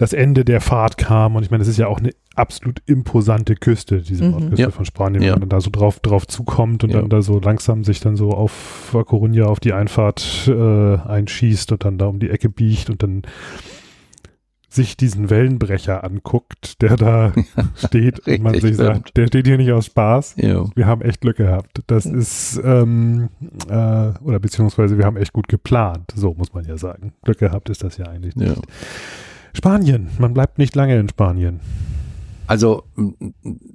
das Ende der Fahrt kam. Und ich meine, es ist ja auch eine absolut imposante Küste, diese mhm. Nordküste ja. von Spanien, ja. wenn man da so drauf, drauf zukommt und ja. dann da so langsam sich dann so auf Coruña auf die Einfahrt äh, einschießt und dann da um die Ecke biegt und dann sich diesen Wellenbrecher anguckt, der da steht und man sich sagt, der steht hier nicht aus Spaß. Wir haben echt Glück gehabt. Das ist, ähm, äh, oder beziehungsweise wir haben echt gut geplant. So muss man ja sagen. Glück gehabt ist das ja eigentlich nicht. Spanien, man bleibt nicht lange in Spanien. Also,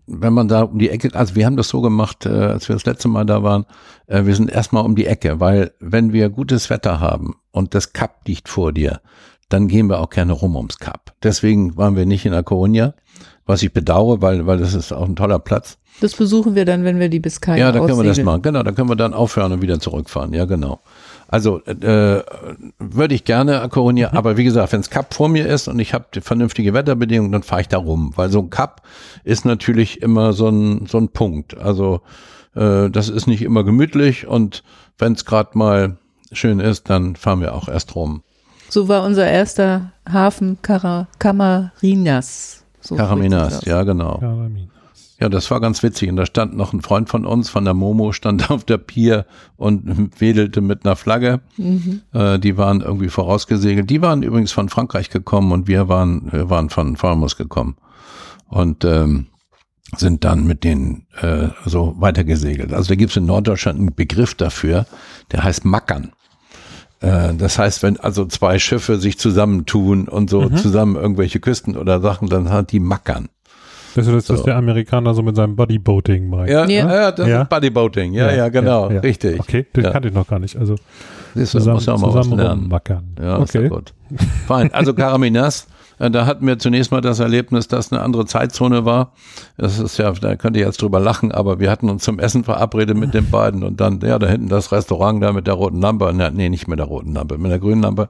wenn man da um die Ecke, also wir haben das so gemacht, äh, als wir das letzte Mal da waren, äh, wir sind erstmal um die Ecke, weil wenn wir gutes Wetter haben und das Kap liegt vor dir, dann gehen wir auch gerne rum ums Kap. Deswegen waren wir nicht in A Coruña, was ich bedauere, weil, weil das ist auch ein toller Platz. Das besuchen wir dann, wenn wir die Biscay Ja, da können wir das machen. Genau, da können wir dann aufhören und wieder zurückfahren. Ja, genau. Also äh, würde ich gerne Coruña, mhm. aber wie gesagt, wenn es Cup vor mir ist und ich habe vernünftige Wetterbedingungen, dann fahre ich da rum, weil so ein Cup ist natürlich immer so ein so ein Punkt. Also äh, das ist nicht immer gemütlich und wenn es gerade mal schön ist, dann fahren wir auch erst rum. So war unser erster Hafen Camarinas. So Caraminas, ja genau. Caraminas. Ja, das war ganz witzig. Und da stand noch ein Freund von uns, von der Momo, stand auf der Pier und wedelte mit einer Flagge. Mhm. Äh, die waren irgendwie vorausgesegelt. Die waren übrigens von Frankreich gekommen und wir waren, wir waren von Falmus gekommen. Und ähm, sind dann mit denen äh, so weitergesegelt. Also da gibt es in Norddeutschland einen Begriff dafür, der heißt Mackern. Äh, das heißt, wenn also zwei Schiffe sich zusammentun und so mhm. zusammen irgendwelche Küsten oder Sachen, dann hat die Mackern. Das ist das, so. was der Amerikaner so mit seinem Bodyboating meint. Ja, ja. ja das ja? ist Bodyboating. Ja, ja, ja genau. Ja, Richtig. Okay, den kannte ich noch gar nicht. Also Siehst du, zusammen, muss ja mal zusammen was rummackern. Ja, okay. gut. Fein. Also Caraminas, äh, da hatten wir zunächst mal das Erlebnis, dass eine andere Zeitzone war. Das ist ja, da könnt ihr jetzt drüber lachen, aber wir hatten uns zum Essen verabredet mit den beiden und dann, ja, da hinten das Restaurant da mit der roten Lampe, nee, nicht mit der roten Lampe, mit der grünen Lampe.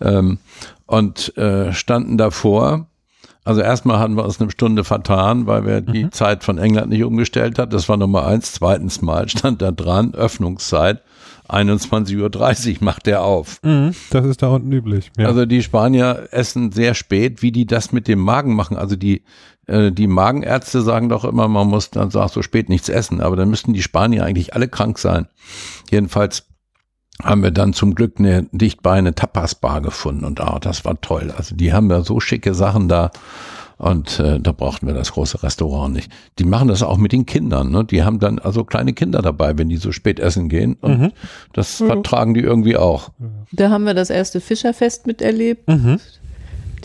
Ähm, und äh, standen davor also erstmal hatten wir uns eine Stunde vertan, weil wir die mhm. Zeit von England nicht umgestellt hat. Das war Nummer eins. Zweitens Mal stand da dran, Öffnungszeit. 21.30 Uhr macht der auf. Mhm, das ist da unten üblich. Ja. Also die Spanier essen sehr spät, wie die das mit dem Magen machen. Also die, äh, die Magenärzte sagen doch immer, man muss dann so spät nichts essen. Aber dann müssten die Spanier eigentlich alle krank sein. Jedenfalls haben wir dann zum Glück eine dicht bei eine Tapas-Bar gefunden und ah, das war toll. Also die haben ja so schicke Sachen da und äh, da brauchten wir das große Restaurant nicht. Die machen das auch mit den Kindern. Ne? Die haben dann also kleine Kinder dabei, wenn die so spät essen gehen und mhm. das mhm. vertragen die irgendwie auch. Da haben wir das erste Fischerfest miterlebt. Mhm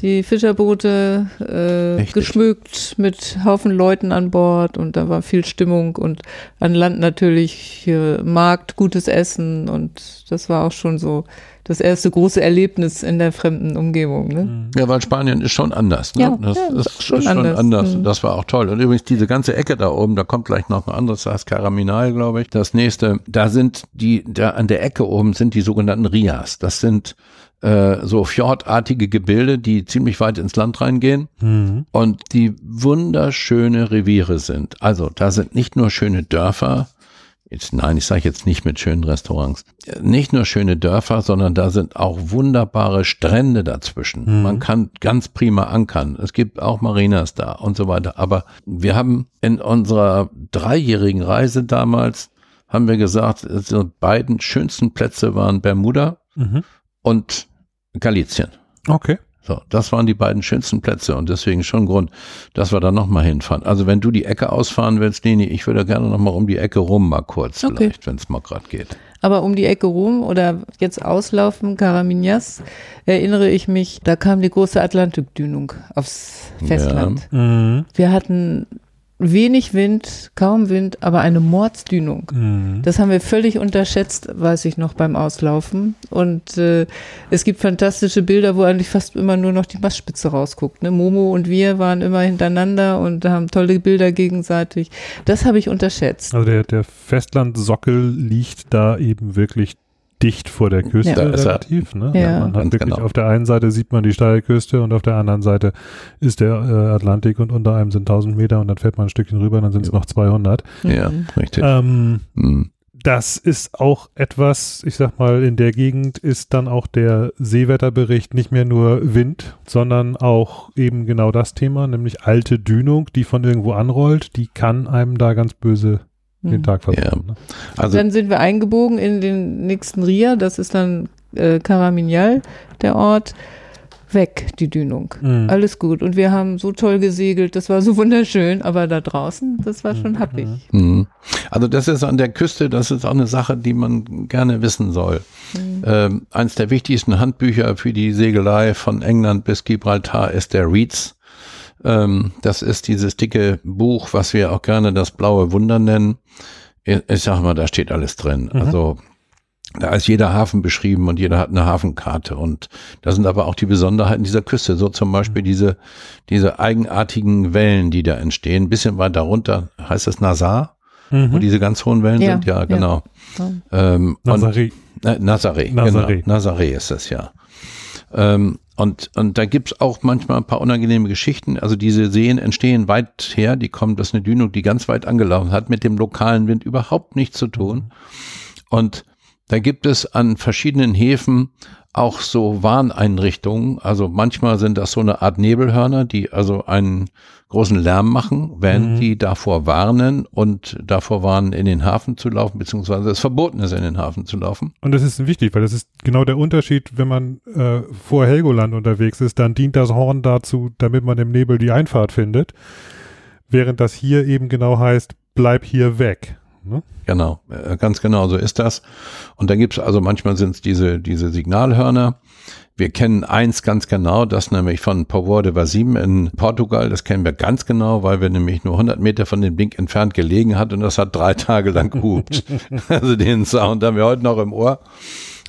die Fischerboote äh, geschmückt mit Haufen Leuten an Bord und da war viel Stimmung und an Land natürlich äh, Markt, gutes Essen und das war auch schon so das erste große Erlebnis in der fremden Umgebung. Ne? Mhm. Ja, weil Spanien ist schon anders. Ne? Ja, das ja, ist, ist, schon, ist anders. schon anders. Mhm. Das war auch toll. Und übrigens diese ganze Ecke da oben, da kommt gleich noch ein anderes, das heißt Caraminal, glaube ich. Das nächste, da sind die, da an der Ecke oben sind die sogenannten Rias. Das sind äh, so fjordartige Gebilde, die ziemlich weit ins Land reingehen mhm. und die wunderschöne Reviere sind. Also da sind nicht nur schöne Dörfer, jetzt nein, ich sage jetzt nicht mit schönen Restaurants, nicht nur schöne Dörfer, sondern da sind auch wunderbare Strände dazwischen. Mhm. Man kann ganz prima ankern. Es gibt auch Marinas da und so weiter. Aber wir haben in unserer dreijährigen Reise damals haben wir gesagt, die beiden schönsten Plätze waren Bermuda mhm. und Galizien. Okay. So, das waren die beiden schönsten Plätze und deswegen schon Grund, dass wir da nochmal hinfahren. Also wenn du die Ecke ausfahren willst, Leni, ich würde gerne nochmal um die Ecke rum mal kurz Okay. vielleicht, wenn es mal gerade geht. Aber um die Ecke rum oder jetzt auslaufen, Karaminjas, erinnere ich mich, da kam die große Atlantikdünung aufs Festland. Mhm. Wir hatten wenig Wind, kaum Wind, aber eine Mordsdünung. Mhm. Das haben wir völlig unterschätzt, weiß ich noch beim Auslaufen. Und äh, es gibt fantastische Bilder, wo eigentlich fast immer nur noch die Mastspitze rausguckt. Ne? Momo und wir waren immer hintereinander und haben tolle Bilder gegenseitig. Das habe ich unterschätzt. Also der, der Festlandsockel liegt da eben wirklich dicht vor der Küste Ja. Er. relativ. Ne? Ja. Man hat wirklich genau. auf der einen Seite sieht man die steile Küste und auf der anderen Seite ist der äh, Atlantik und unter einem sind 1000 Meter und dann fährt man ein Stückchen rüber und dann sind es noch 200. Ja, Mhm. richtig. Ähm, Mhm. das ist auch etwas, ich sag mal, in der Gegend ist dann auch der Seewetterbericht nicht mehr nur Wind, sondern auch eben genau das Thema, nämlich alte Dünung, die von irgendwo anrollt, die kann einem da ganz böse den Mhm. Tag versauen. Ne? Also dann sind wir eingebogen in den nächsten Ria, das ist dann äh, Karaminjal, der Ort. Weg, die Dünung. Mhm. Alles gut. Und wir haben so toll gesegelt, das war so wunderschön, aber da draußen, das war schon happig. Mhm. Also das ist an der Küste, das ist auch eine Sache, die man gerne wissen soll. Mhm. Ähm, eins der wichtigsten Handbücher für die Segelei von England bis Gibraltar ist der Reeds. Ähm, das ist dieses dicke Buch, was wir auch gerne das blaue Wunder nennen. Ich, ich sag mal, da steht alles drin. Mhm. Also da ist jeder Hafen beschrieben und jeder hat eine Hafenkarte und da sind aber auch die Besonderheiten dieser Küste, so zum Beispiel diese, diese eigenartigen Wellen, die da entstehen. Ein bisschen weiter runter heißt es Nazar, wo Mhm. diese ganz hohen Wellen Ja, sind, ja, genau. Ja. Ähm, Nazaré. äh, Nazaré, Nazaré. genau. Nazaré ist es, ja. Ähm, und, und da gibt's auch manchmal ein paar unangenehme Geschichten. Also diese Seen entstehen weit her, die kommen, das ist eine Dünung, die ganz weit angelaufen hat, mit dem lokalen Wind überhaupt nichts zu tun. Und da gibt es an verschiedenen Häfen auch so Warneinrichtungen. Also manchmal sind das so eine Art Nebelhörner, die also einen großen Lärm machen, wenn Mhm. die davor warnen und davor warnen, in den Hafen zu laufen, beziehungsweise es verboten ist, in den Hafen zu laufen. Und das ist wichtig, weil das ist genau der Unterschied, wenn man äh, vor Helgoland unterwegs ist, dann dient das Horn dazu, damit man im Nebel die Einfahrt findet, während das hier eben genau heißt, bleib hier weg. Ne? Genau, äh, ganz genau so ist das. Und da gibt's also manchmal sind es diese, diese Signalhörner. Wir kennen eins ganz genau, das nämlich von Povoa de Varzim in Portugal. Das kennen wir ganz genau, weil wir nämlich nur 100 Meter von dem Ding entfernt gelegen hat und das hat drei Tage lang gehupt. also den Sound haben wir heute noch im Ohr.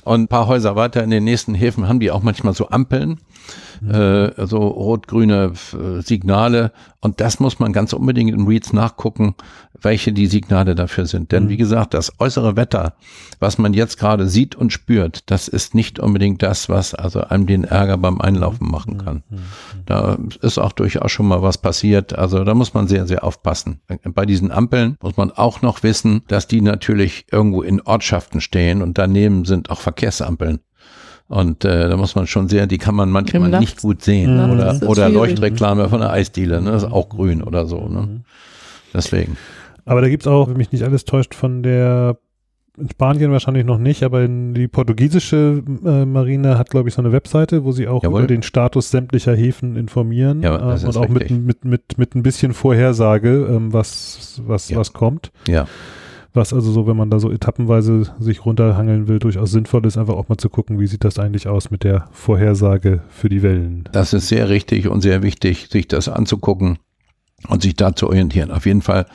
Und ein paar Häuser weiter in den nächsten Häfen haben die auch manchmal so Ampeln, äh, so rot-grüne äh, Signale. Und das muss man ganz unbedingt in Reads nachgucken, welche die Signale dafür sind. Denn wie gesagt, das äußere Wetter, was man jetzt gerade sieht und spürt, das ist nicht unbedingt das, was also einem den Ärger beim Einlaufen machen kann. Da ist auch durchaus schon mal was passiert. Also da muss man sehr, sehr aufpassen. Bei diesen Ampeln muss man auch noch wissen, dass die natürlich irgendwo in Ortschaften stehen und daneben sind auch Verkehrsampeln. Und äh, da muss man schon sehr, die kann man manchmal Nachts- nicht gut sehen. Nachts Oder, oder schwierig. Leuchtreklame von der Eisdiele, ne? Das ist auch grün oder so. Ne? Deswegen. Aber da gibt's auch, wenn mich nicht alles täuscht, von der in Spanien wahrscheinlich noch nicht, aber in die portugiesische äh, Marine hat, glaube ich, so eine Webseite, wo sie auch Jawohl. über den Status sämtlicher Häfen informieren Ja, das ähm, ist und auch mit, mit, mit, mit ein bisschen Vorhersage, ähm, was, was, Ja. was kommt. Ja. Was also so, wenn man da so etappenweise sich runterhangeln will, durchaus sinnvoll ist, einfach auch mal zu gucken, wie sieht das eigentlich aus mit der Vorhersage für die Wellen. Das ist sehr richtig und sehr wichtig, sich das anzugucken und sich da zu orientieren. Auf jeden Fall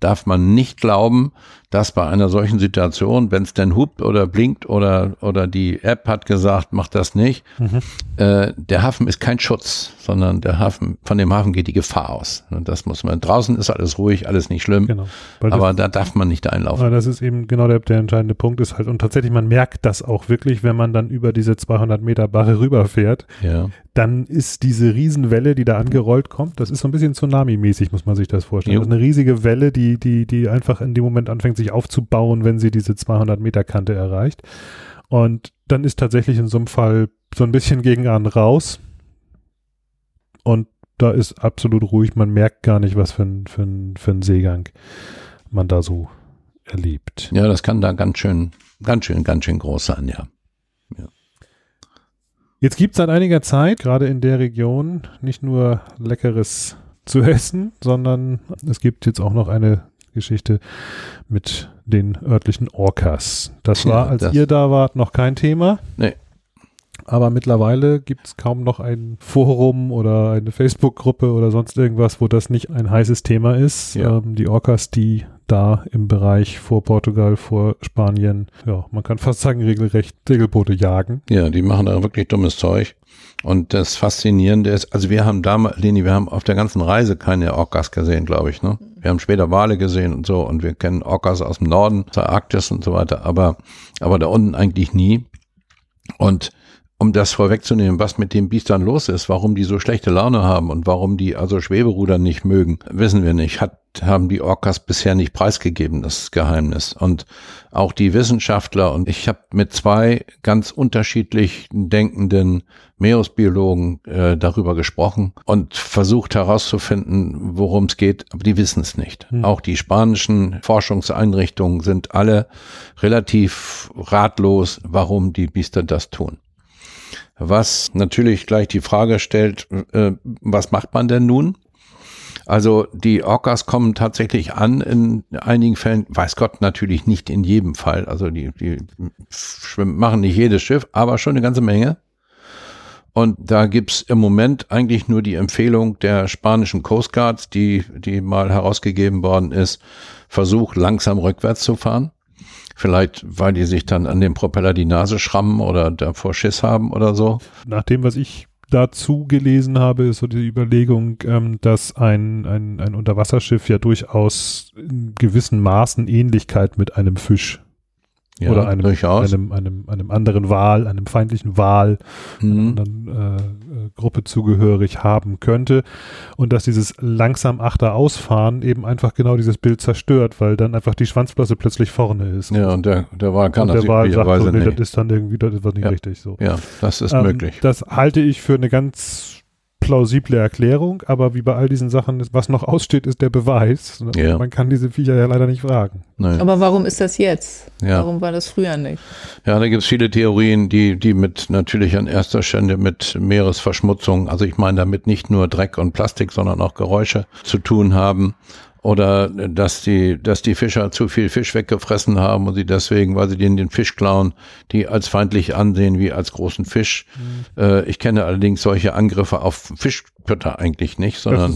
darf man nicht glauben, dass bei einer solchen Situation, wenn es denn hupt oder blinkt oder, oder die App hat gesagt, mach das nicht, Mhm. äh, der Hafen ist kein Schutz, sondern der Hafen, von dem Hafen geht die Gefahr aus. Und das muss man, draußen ist alles ruhig, alles nicht schlimm, Genau. Aber da darf man nicht einlaufen. Ja, das ist eben genau der, der entscheidende Punkt ist halt und tatsächlich man merkt das auch wirklich, wenn man dann über diese 200 Meter Barre rüberfährt, Ja. Dann ist diese Riesenwelle, die da angerollt kommt, das ist so ein bisschen Tsunami-mäßig, muss man sich das vorstellen. Jo. Das ist eine riesige Welle, die, die, die einfach in dem Moment anfängt, sich aufzubauen, wenn sie diese 200 Meter Kante erreicht. Und dann ist tatsächlich in so einem Fall so ein bisschen gegen an raus. Und da ist absolut ruhig. Man merkt gar nicht, was für ein, für ein, für ein Seegang man da so erlebt. ja, das kann da ganz schön, ganz schön, ganz schön groß sein, ja. Jetzt gibt es seit einiger Zeit, gerade in der Region, nicht nur leckeres zu essen, sondern es gibt jetzt auch noch eine Geschichte mit den örtlichen Orcas. Das war, als das- ihr da wart, noch kein Thema. Nee. Aber mittlerweile gibt es kaum noch ein Forum oder eine Facebook-Gruppe oder sonst irgendwas, wo das nicht ein heißes Thema ist. Ja. Ähm, die Orcas, die da im Bereich vor Portugal, vor Spanien, ja, man kann fast sagen, regelrecht Segelboote jagen. Ja, die machen da wirklich dummes Zeug. Und das Faszinierende ist, also wir haben damals, Leni, wir haben auf der ganzen Reise keine Orcas gesehen, glaube ich, ne? Wir haben später Wale gesehen und so und wir kennen Orcas aus dem Norden, der Arktis und so weiter, aber, aber da unten eigentlich nie. Und um das vorwegzunehmen, was mit den Biestern los ist, warum die so schlechte Laune haben und warum die also Schweberuder nicht mögen, wissen wir nicht. Hat, haben die Orcas bisher nicht preisgegeben, das Geheimnis. Und auch die Wissenschaftler und ich habe mit zwei ganz unterschiedlich denkenden Meeresbiologen äh, darüber gesprochen und versucht herauszufinden, worum es geht, aber die wissen es nicht. Auch die spanischen Forschungseinrichtungen sind alle relativ ratlos, warum die Biester das tun. Was natürlich gleich die Frage stellt, äh, was macht man denn nun? Also die Orcas kommen tatsächlich an in einigen Fällen, weiß Gott natürlich nicht in jedem Fall. Also die, die schwimmen, machen nicht jedes Schiff, aber schon eine ganze Menge. Und da gibt's im Moment eigentlich nur die Empfehlung der spanischen Coast Guards, die, die mal herausgegeben worden ist, versuch langsam rückwärts zu fahren. Vielleicht, weil die sich dann an dem Propeller die Nase schrammen oder davor Schiss haben oder so. Nach dem, was ich dazu gelesen habe, ist so die Überlegung, ähm, dass ein, ein, ein Unterwasserschiff ja durchaus in gewissen Maßen Ähnlichkeit mit einem Fisch Ja, oder einem, einem, einem, einem anderen Wal, einem feindlichen einer Mhm. anderen äh, äh, Gruppe zugehörig haben könnte. Und dass dieses langsam Achter ausfahren eben einfach genau dieses Bild zerstört, weil dann einfach die Schwanzflosse plötzlich vorne ist. Ja, und der, der Wal kann und das der Wal sagt, so, nee, nicht. das ist dann irgendwie, das ist was nicht Ja. richtig so. Ja, das ist Ähm, möglich. Das halte ich für eine ganz plausible Erklärung, aber wie bei all diesen Sachen, ist, was noch aussteht, ist der Beweis. Ja. Man kann diese Viecher ja leider nicht fragen. Nein. Aber warum ist das jetzt? Ja. Warum war das früher nicht? Ja, da gibt's viele Theorien, die, die mit natürlich an erster Stelle mit Meeresverschmutzung, also ich meine damit nicht nur Dreck und Plastik, sondern auch Geräusche zu tun haben. Oder dass die, dass die Fischer zu viel Fisch weggefressen haben und sie deswegen, weil sie denen den Fisch klauen, die als feindlich ansehen wie als großen Fisch. Äh, ich kenne allerdings solche Angriffe auf Fischkötter eigentlich nicht, sondern.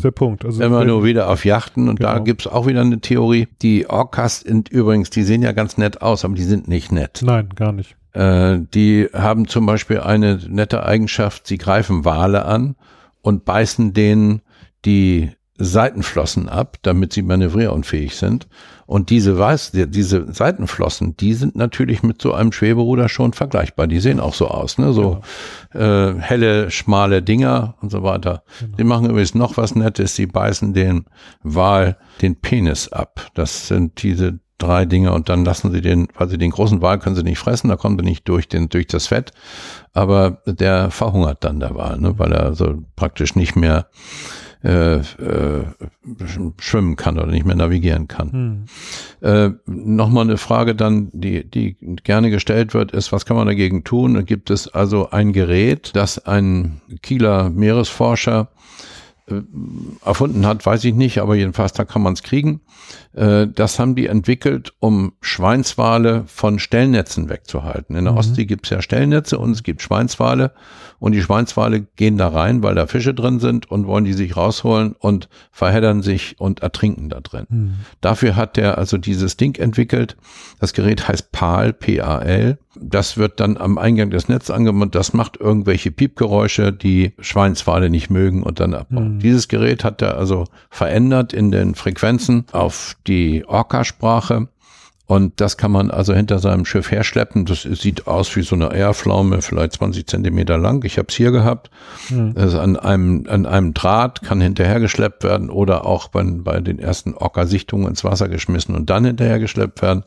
Also immer nur wieder auf Yachten und da Genau. gibt's auch wieder eine Theorie. Die Orcas sind übrigens, die sehen ja ganz nett aus, aber die sind nicht nett. Nein, gar nicht. Äh, die haben zum Beispiel eine nette Eigenschaft, sie greifen Wale an und beißen denen die Seitenflossen ab, damit sie manövrierunfähig sind. Und diese, Weiß, die- diese Seitenflossen, die sind natürlich mit so einem Schweberuder schon vergleichbar. Die sehen auch so aus, ne? So äh, helle, schmale Dinger und so weiter. Sie machen übrigens noch was Nettes, sie beißen den Wal den Penis ab. Das sind diese drei Dinge und dann lassen sie den, weil sie den großen Wal können sie nicht fressen, da kommt er nicht durch den, durch das Fett, aber der verhungert dann der Wal, ne, weil er so praktisch nicht mehr äh, äh, schwimmen kann oder nicht mehr navigieren kann. Hm. Äh, Nochmal eine Frage dann, die, die gerne gestellt wird, ist, was kann man dagegen tun? Da gibt es also ein Gerät, das ein Kieler Meeresforscher äh, erfunden hat, weiß ich nicht, aber jedenfalls da kann man es kriegen. Äh, das haben die entwickelt, um Schweinswale von Stellnetzen wegzuhalten. In der Ostsee gibt es ja Stellnetze und es gibt Schweinswale und die Schweinswale gehen da rein, weil da Fische drin sind und wollen die sich rausholen und verheddern sich und ertrinken da drin. Hm. Dafür hat er also dieses Ding entwickelt. Das Gerät heißt PAL, P-A-L. Das wird dann am Eingang des Netzes angemacht. Das macht irgendwelche Piepgeräusche, die Schweinswale nicht mögen und dann abbauen. Hm. Dieses Gerät hat er also verändert in den Frequenzen auf die Orca-Sprache. Und das kann man also hinter seinem Schiff herschleppen. Das sieht aus wie so eine Eierpflaume, vielleicht 20 Zentimeter lang. Ich habe es hier gehabt. Hm. Das ist an einem, an einem Draht, kann hinterhergeschleppt werden oder auch bei, bei den ersten Orca-Sichtungen ins Wasser geschmissen und dann hinterhergeschleppt werden.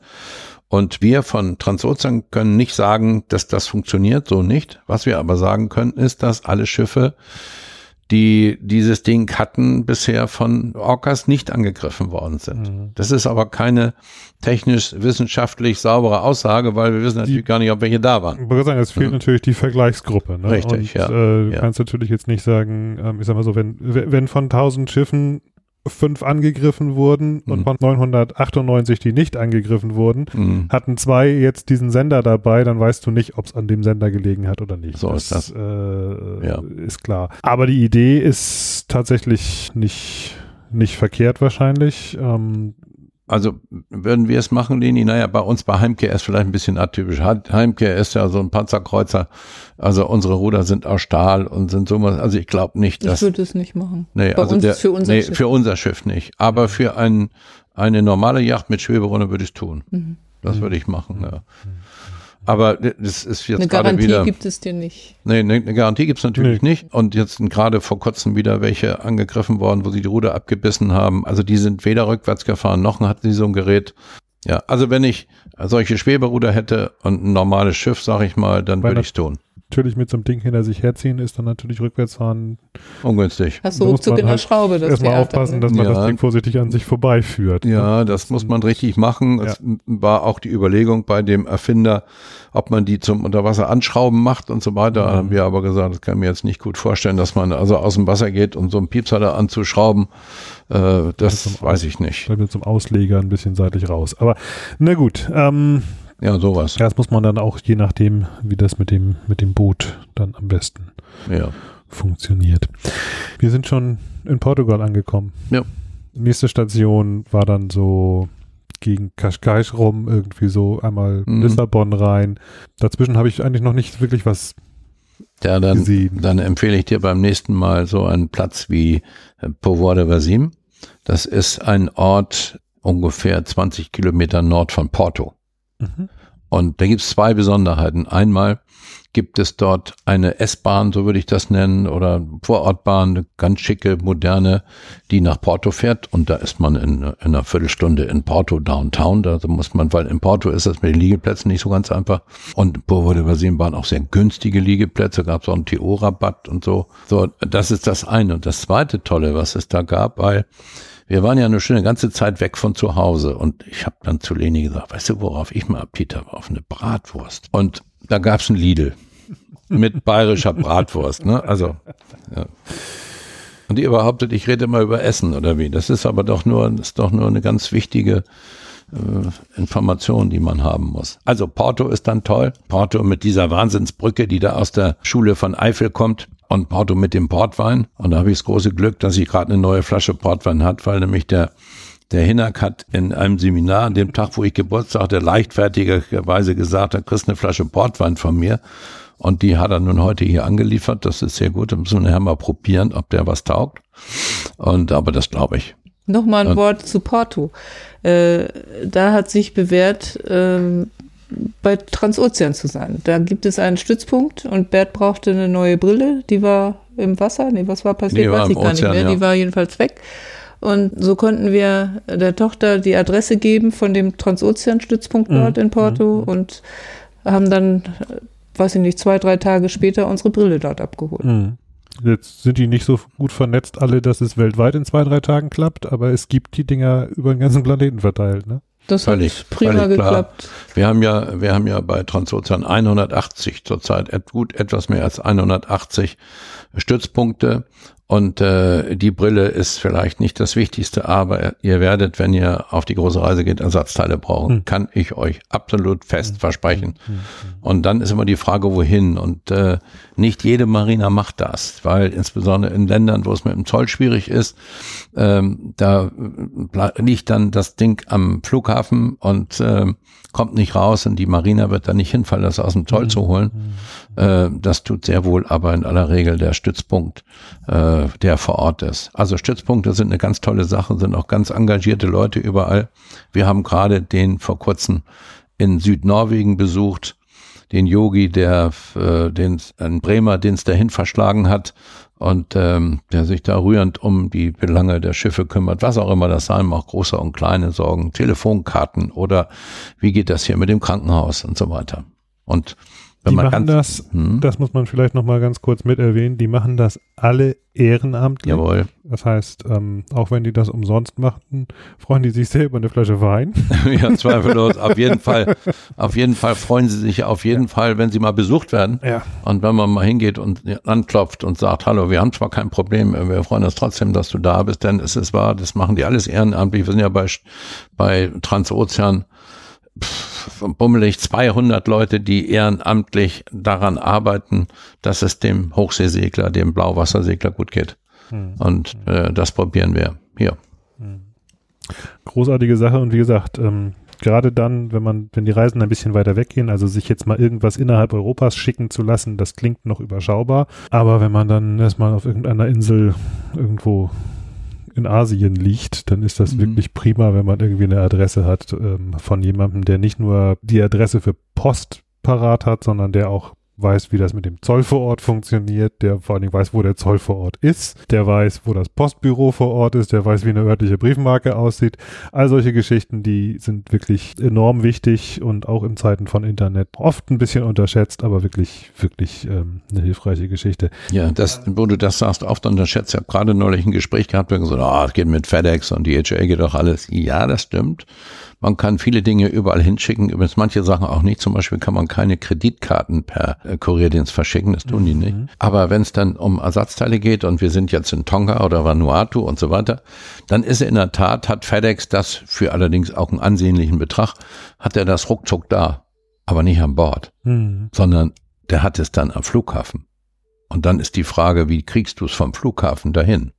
Und wir von Transozean können nicht sagen, dass das funktioniert, so nicht. Was wir aber sagen können, ist, dass alle Schiffe die dieses Ding hatten, bisher von Orcas nicht angegriffen worden sind. Mhm. Das ist aber keine technisch, wissenschaftlich saubere Aussage, weil wir wissen natürlich die, gar nicht, ob welche da waren. Ich sagen, es fehlt mhm. natürlich die Vergleichsgruppe. Ne? Richtig, Und, ja. Äh, du ja. kannst natürlich jetzt nicht sagen, ähm, ich sag mal so, wenn, wenn von 1000 Schiffen fünf angegriffen wurden mhm. und von 998, die nicht angegriffen wurden, mhm. hatten zwei jetzt diesen Sender dabei, dann weißt du nicht, ob es an dem Sender gelegen hat oder nicht. So das, ist das. Äh, ja. Ist klar. Aber die Idee ist tatsächlich nicht, nicht verkehrt wahrscheinlich. Ähm, also würden wir es machen, Leni? Naja, bei uns bei Heimkehr ist vielleicht ein bisschen atypisch. Heimkehr ist ja so ein Panzerkreuzer. Also unsere Ruder sind aus Stahl und sind so was. Also ich glaube nicht, dass. Ich würde es nicht machen. Nee, bei also der, für unser nee, Schiff. Für unser Schiff nicht. Aber für ein, eine normale Yacht mit Schweberunde würde ich es tun. Mhm. Das würde ich machen, ja. Mhm. Aber das ist jetzt gerade wieder. Eine Garantie gibt es dir nicht. Nee, eine, eine Garantie gibt es natürlich nee. nicht. Und jetzt sind gerade vor kurzem wieder welche angegriffen worden, wo sie die Ruder abgebissen haben. Also die sind weder rückwärts gefahren, noch hatten sie so ein Gerät. Ja, also wenn ich solche Schweberuder hätte und ein normales Schiff, sag ich mal, dann würde ich es tun natürlich mit so einem Ding hinter sich herziehen, ist dann natürlich rückwärtsfahren ungünstig. Hast du ruckzuck in der halt Schraube. Das erstmal aufpassen, dass man ja. das Ding vorsichtig an sich vorbeiführt. Ja, ne? das muss man richtig machen. Es ja. war auch die Überlegung bei dem Erfinder, ob man die zum Unterwasser anschrauben macht und so weiter. Mhm. Haben wir aber gesagt, das kann mir jetzt nicht gut vorstellen, dass man also aus dem Wasser geht, um so einen Piepser da anzuschrauben. Äh, das weiß ich nicht. Vielleicht mit zum Ausleger ein bisschen seitlich raus. Aber na gut, ähm, ja, sowas. Ja, das muss man dann auch, je nachdem, wie das mit dem, mit dem Boot dann am besten ja. funktioniert. Wir sind schon in Portugal angekommen. Ja. Nächste Station war dann so gegen Cascais rum, irgendwie so einmal mhm. Lissabon rein. Dazwischen habe ich eigentlich noch nicht wirklich was ja, dann, gesehen. Dann empfehle ich dir beim nächsten Mal so einen Platz wie äh, Povoa de Vasim. Das ist ein Ort ungefähr 20 Kilometer nord von Porto. Und da gibt es zwei Besonderheiten. Einmal gibt es dort eine S-Bahn, so würde ich das nennen, oder Vorortbahn, eine ganz schicke, moderne, die nach Porto fährt. Und da ist man in, in einer Viertelstunde in Porto Downtown. Da muss man, weil in Porto ist das mit den Liegeplätzen nicht so ganz einfach. Und wurde übersehen, waren auch sehr günstige Liegeplätze, gab es auch einen TO-Rabatt und so. So, das ist das eine. Und das zweite Tolle, was es da gab, weil wir waren ja eine schöne ganze Zeit weg von zu Hause und ich habe dann zu Leni gesagt, weißt du, worauf ich mal Appetit habe? Auf eine Bratwurst. Und da gab's ein Lidl mit bayerischer Bratwurst, ne? Also, ja. Und ihr behauptet, ich rede immer über Essen oder wie? Das ist aber doch nur, ist doch nur eine ganz wichtige äh, Information, die man haben muss. Also Porto ist dann toll. Porto mit dieser Wahnsinnsbrücke, die da aus der Schule von Eifel kommt und Porto mit dem Portwein. Und da habe ich das große Glück, dass ich gerade eine neue Flasche Portwein hat, weil nämlich der der Hinak hat in einem Seminar an dem Tag, wo ich Geburtstag hatte, leichtfertigerweise gesagt, er kriegst eine Flasche Portwein von mir. Und die hat er nun heute hier angeliefert. Das ist sehr gut. Da müssen wir nachher mal probieren, ob der was taugt. Und aber das glaube ich. Nochmal ein Wort zu Porto. Äh, da hat sich bewährt, ähm, bei Transozean zu sein. Da gibt es einen Stützpunkt und Bert brauchte eine neue Brille, die war im Wasser. Nee, was war passiert, weiß ich gar Ozean, nicht mehr. Ja. Die war jedenfalls weg. Und so konnten wir der Tochter die Adresse geben von dem Transozean-Stützpunkt mhm. dort in Porto mhm. und haben dann, weiß ich nicht, zwei, drei Tage später unsere Brille dort abgeholt. Mhm. Jetzt sind die nicht so gut vernetzt alle, dass es weltweit in zwei, drei Tagen klappt, aber es gibt die Dinger über den ganzen Planeten verteilt, ne? Das völlig, hat prima völlig geklappt. Wir haben ja, wir haben ja bei Transozean 180 zurzeit, gut etwas mehr als 180 Stützpunkte und äh, die Brille ist vielleicht nicht das Wichtigste, aber ihr werdet, wenn ihr auf die große Reise geht, Ersatzteile brauchen. Hm. Kann ich euch absolut fest hm. versprechen. Hm. hm. Und dann ist immer die Frage, wohin. Und äh, nicht jede Marina macht das, weil insbesondere in Ländern, wo es mit dem Zoll schwierig ist, ähm, da liegt dann das Ding am Flughafen und äh, kommt nicht raus und die Marina wird da nicht hinfallen, das aus dem Zoll hm. zu holen. Äh, das tut sehr wohl aber in aller Regel der Stützpunkt, äh, der vor Ort ist. Also Stützpunkte sind eine ganz tolle Sache, sind auch ganz engagierte Leute überall. Wir haben gerade den vor kurzem in Südnorwegen besucht, den Yogi, der äh, den ein Bremer, den es dahin verschlagen hat und ähm, der sich da rührend um die Belange der Schiffe kümmert, was auch immer das sein mag, große und kleine Sorgen, Telefonkarten oder wie geht das hier mit dem Krankenhaus und so weiter. Und Die man machen ganz, das, hm, das muss man vielleicht nochmal ganz kurz mit erwähnen, die machen das alle ehrenamtlich. jawohl. Das heißt, ähm, auch wenn die das umsonst machten, freuen die sich sehr über eine Flasche Wein. ja, zweifellos. Auf jeden Fall, auf jeden Fall freuen sie sich auf jeden Fall, wenn sie mal besucht werden. Ja. Und wenn man mal hingeht und anklopft und sagt, hallo, wir haben zwar kein Problem, wir freuen uns trotzdem, dass du da bist, denn es ist wahr, das machen die alles ehrenamtlich. Wir sind ja bei, bei Transozean pff, bummelig 200 Leute, die ehrenamtlich daran arbeiten, dass es dem Hochseesegler, dem Blauwassersegler gut geht. Hm. Und äh, das probieren wir hier. Großartige Sache und wie gesagt, ähm, gerade dann, wenn man, wenn die Reisen ein bisschen weiter weggehen, also sich jetzt mal irgendwas innerhalb Europas schicken zu lassen, das klingt noch überschaubar. Aber wenn man dann erstmal auf irgendeiner Insel irgendwo in Asien liegt, dann ist das Mhm. wirklich prima, wenn man irgendwie eine Adresse hat ähm, von jemandem, der nicht nur die Adresse für Post parat hat, sondern der auch weiß, wie das mit dem Zoll vor Ort funktioniert, der vor allen Dingen weiß, wo der Zoll vor Ort ist, der weiß, wo das Postbüro vor Ort ist, der weiß, wie eine örtliche Briefmarke aussieht. All solche Geschichten, die sind wirklich enorm wichtig und auch in Zeiten von Internet oft ein bisschen unterschätzt, aber wirklich, wirklich ähm, eine hilfreiche Geschichte. Ja, das, wo du das sagst, oft unterschätzt. Ich habe gerade neulich ein Gespräch gehabt, wo gesagt, ah, es geht mit FedEx und DHL geht doch alles. Ja, das stimmt. Man kann viele Dinge überall hinschicken, übrigens manche Sachen auch nicht. Zum Beispiel kann man keine Kreditkarten per äh, Kurierdienst verschicken, das tun die nicht. Aber wenn es dann um Ersatzteile geht und wir sind jetzt in Tonga oder Vanuatu und so weiter, dann ist in der Tat, hat FedEx das für allerdings auch einen ansehnlichen Betrag, hat er das ruckzuck da, aber nicht an Bord Mhm. sondern der hat es dann am Flughafen. Und dann ist die Frage, wie kriegst du es vom Flughafen dahin?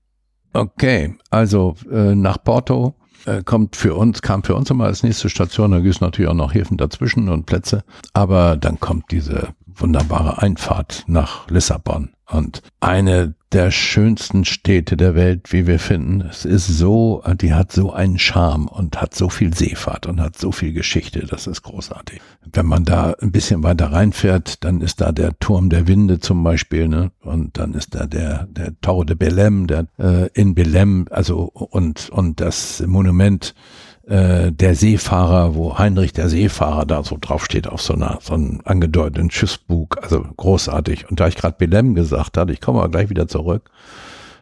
Okay, also äh, nach Porto äh, kommt für uns, kam für uns immer als nächste Station, da gibt es natürlich auch noch Häfen dazwischen und Plätze, aber dann kommt diese wunderbare Einfahrt nach Lissabon und eine der schönsten Städte der Welt, wie wir finden. Es ist so, die hat so einen Charme und hat so viel Seefahrt und hat so viel Geschichte, das ist großartig. Wenn man da ein bisschen weiter reinfährt, dann ist da der Turm der Winde zum Beispiel, ne? Und dann ist da der, der Torre de Belém, der äh, in Belém, also und, und das Monument äh, der Seefahrer, wo Heinrich der Seefahrer da so draufsteht auf so einer, so einem angedeuteten Schiffsbug, also großartig. Und da ich gerade Belém gesagt hatte, ich komme aber gleich wieder zurück,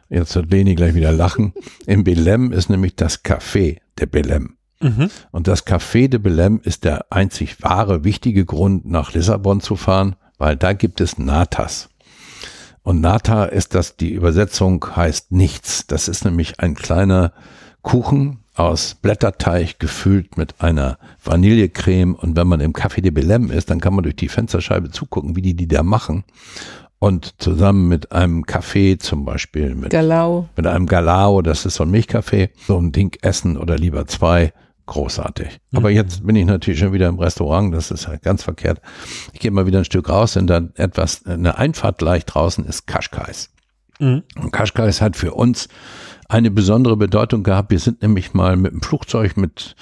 jetzt wird Leni gleich wieder lachen, in Belém ist nämlich das Café der Belém. Mhm. Und das Café de Belém ist der einzig wahre, wichtige Grund, nach Lissabon zu fahren, weil da gibt es Natas. Und Nata ist das, die Übersetzung heißt nichts. Das ist nämlich ein kleiner Kuchen aus Blätterteig gefüllt mit einer Vanillecreme. Und wenn man im Café de Belém ist, dann kann man durch die Fensterscheibe zugucken, wie die die da machen. Und zusammen mit einem Kaffee zum Beispiel, mit Galau. mit einem Galao, das ist so ein Milchkaffee, so ein Ding essen oder lieber zwei. Großartig. Aber jetzt bin ich natürlich schon wieder im Restaurant, das ist halt ganz verkehrt. Ich gehe mal wieder ein Stück raus, denn dann etwas, eine Einfahrt gleich draußen ist Kaschkais. Mhm. Und Kaschkais hat für uns eine besondere Bedeutung gehabt. Wir sind nämlich mal mit dem Flugzeug mit,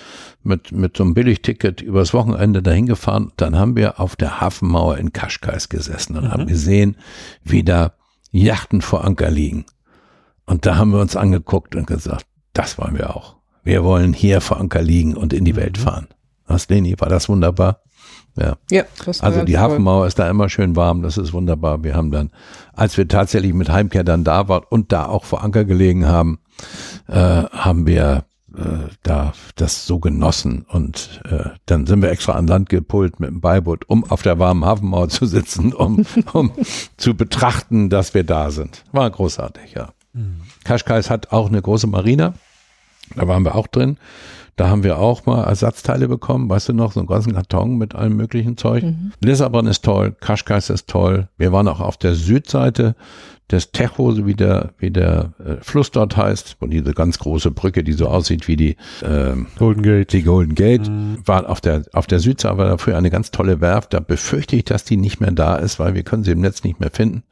mit, mit so einem Billigticket übers Wochenende dahin gefahren. Dann haben wir auf der Hafenmauer in Kaschkais gesessen und haben gesehen, wie da Yachten vor Anker liegen. Und da haben wir uns angeguckt und gesagt, das wollen wir auch. Wir wollen hier vor Anker liegen und in die Welt fahren. Was, Leni, war das wunderbar? Ja. Ja, Also die toll. Hafenmauer ist da immer schön warm, das ist wunderbar. Wir haben dann, als wir tatsächlich mit Heimkehr dann da waren und da auch vor Anker gelegen haben, äh, haben wir äh, da das so genossen und äh, dann sind wir extra an Land gepult mit dem Beiboot, um auf der warmen Hafenmauer zu sitzen, um, um zu betrachten, dass wir da sind. War großartig, ja. Kaschkais hat auch eine große Marina, da waren wir auch drin. Da haben wir auch mal Ersatzteile bekommen, weißt du noch, so einen ganzen Karton mit allem möglichen Zeug. Lissabon ist toll, Kaschkais ist toll. Wir waren auch auf der Südseite des Tejo, so wie der, wie der äh, Fluss dort heißt, wo diese ganz große Brücke, die so aussieht wie die, ähm, Golden Gate. die Golden Gate, war auf der, auf der Südseite war dafür eine ganz tolle Werft. Da befürchte ich, dass die nicht mehr da ist, weil wir können sie im Netz nicht mehr finden.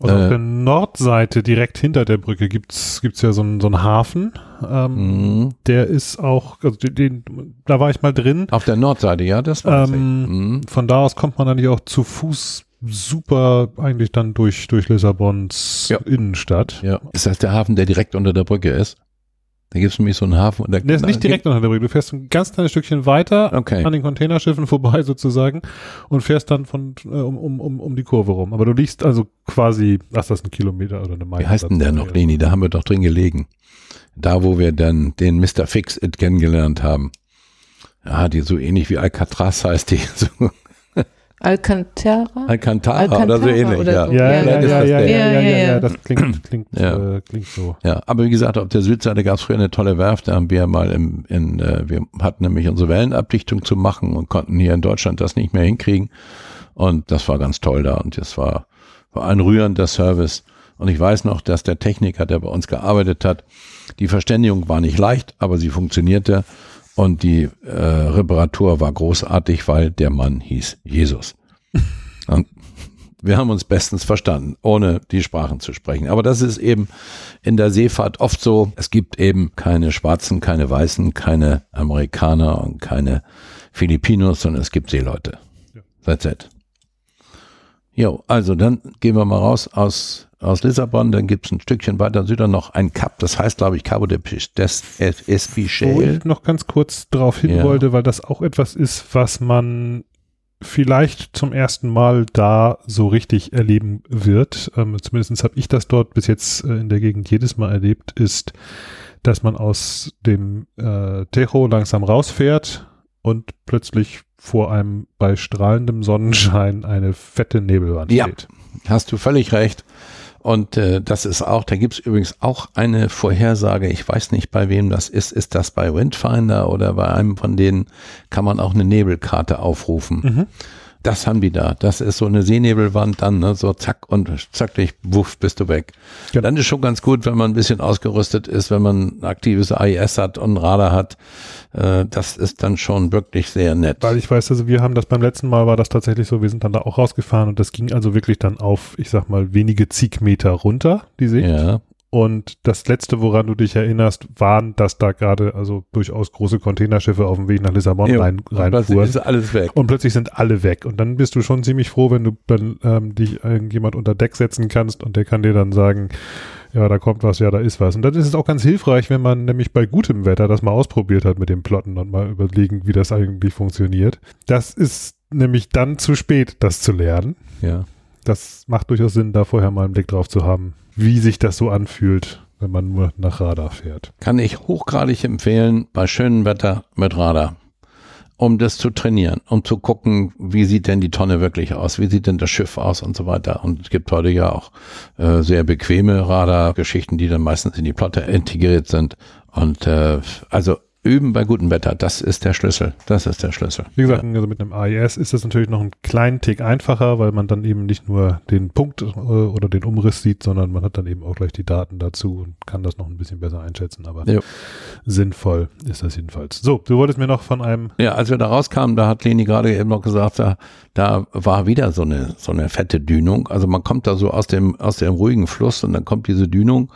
Und auf Äh, der Nordseite, direkt hinter der Brücke, gibt's gibt's ja so einen so einen Hafen. Ähm, Mhm. Der ist auch, also den, den, da war ich mal drin. Auf der Nordseite, ja, das war Ähm, Von da aus kommt man eigentlich auch zu Fuß super eigentlich dann durch, durch Lissabons Ja. Innenstadt. Ja. Ist das der Hafen, der direkt unter der Brücke ist? Da gibt es nämlich so einen Hafen. Und da, Der ist nicht direkt unter der Brücke. Du fährst ein ganz kleines Stückchen weiter Okay. an den Containerschiffen vorbei sozusagen und fährst dann von äh, um, um, um, um die Kurve rum. Aber du liegst also quasi, ach, das ist ein Kilometer oder eine Meile. Wie heißt denn der noch, Leni? Da haben wir doch drin gelegen. Da, wo wir dann den Mr. Fix-It kennengelernt haben. Ja, die so ähnlich wie Alcatraz heißt die. So Alcantara? Alcantara, Alcantara oder so ähnlich, oder ja. so. Ja, ja, Vielleicht ja, ist ja, das ja, ja, der. ja, Ja, ja, ja, ja. das klingt, klingt, Ja. äh, klingt so. Ja, aber wie gesagt, auf der Südseite gab es früher eine tolle Werft. Da haben wir mal im, in, äh, wir hatten nämlich unsere Wellenabdichtung zu machen und konnten hier in Deutschland das nicht mehr hinkriegen. Und das war ganz toll da. Und das war, war ein rührender Service. Und ich weiß noch, dass der Techniker, der bei uns gearbeitet hat, die Verständigung war nicht leicht, aber sie funktionierte. Und die äh, Reparatur war großartig, weil der Mann hieß Jesus. Und wir haben uns bestens verstanden, ohne die Sprachen zu sprechen. Aber das ist eben in der Seefahrt oft so. Es gibt eben keine Schwarzen, keine Weißen, keine Amerikaner und keine Filipinos, sondern es gibt Seeleute. Ja. That's it. Jo, also dann gehen wir mal raus aus, aus Lissabon, dann gibt's ein Stückchen weiter süder noch ein Kap, das heißt, glaube ich, Cabo de des Wo Espichel. ich noch ganz kurz darauf hin Ja. wollte, weil das auch etwas ist, was man vielleicht zum ersten Mal da so richtig erleben wird. Ähm, zumindest habe ich das dort bis jetzt äh, in der Gegend jedes Mal erlebt, ist, dass man aus dem äh, Tejo langsam rausfährt und plötzlich vor einem bei strahlendem Sonnenschein eine fette Nebelwand Ja. steht. Hast du völlig recht. Und äh, das ist auch, da gibt's übrigens auch eine Vorhersage, ich weiß nicht bei wem das ist, ist das bei Windfinder oder bei einem von denen kann man auch eine Nebelkarte aufrufen. Mhm. Das haben die da. Das ist so eine Seenebelwand dann, ne? so zack und zack dich, wuff, bist du weg. Genau. Dann ist schon ganz gut, wenn man ein bisschen ausgerüstet ist, wenn man ein aktives AIS hat und ein Radar hat. Äh, das ist dann schon wirklich sehr nett. Weil ich weiß, also wir haben das beim letzten Mal war das tatsächlich so, wir sind dann da auch rausgefahren und das ging also wirklich dann auf, ich sag mal, wenige Zigmeter runter, die Sicht. ja, Und das letzte, woran du dich erinnerst, waren, dass da gerade also durchaus große Containerschiffe auf dem Weg nach Lissabon Ja, rein, und plötzlich reinfuhren. ist alles weg. Und plötzlich sind alle weg. Und dann bist du schon ziemlich froh, wenn du dann ähm, dich irgendjemand unter Deck setzen kannst und der kann dir dann sagen, ja, da kommt was, ja, da ist was. Und dann ist es auch ganz hilfreich, wenn man nämlich bei gutem Wetter das mal ausprobiert hat mit dem Plotten und mal überlegen, wie das eigentlich funktioniert. Das ist nämlich dann zu spät, das zu lernen. Ja. Das macht durchaus Sinn, da vorher mal einen Blick drauf zu haben, wie sich das so anfühlt, wenn man nur nach Radar fährt. Kann ich hochgradig empfehlen, bei schönem Wetter mit Radar, um das zu trainieren, um zu gucken, wie sieht denn die Tonne wirklich aus, wie sieht denn das Schiff aus und so weiter. Und es gibt heute ja auch äh, sehr bequeme Radargeschichten, die dann meistens in die Plotte integriert sind. Und äh, also üben bei gutem Wetter, das ist der Schlüssel. Das ist der Schlüssel. Wie gesagt, also mit einem AIS ist das natürlich noch einen kleinen Tick einfacher, weil man dann eben nicht nur den Punkt äh, oder den Umriss sieht, sondern man hat dann eben auch gleich die Daten dazu und kann das noch ein bisschen besser einschätzen. Aber Ja. sinnvoll ist das jedenfalls. So, du wolltest mir noch von einem Ja, als wir da rauskamen, da hat Leni gerade eben noch gesagt, da, da war wieder so eine, so eine fette Dünung. Also man kommt da so aus dem, aus dem ruhigen Fluss und dann kommt diese Dünung.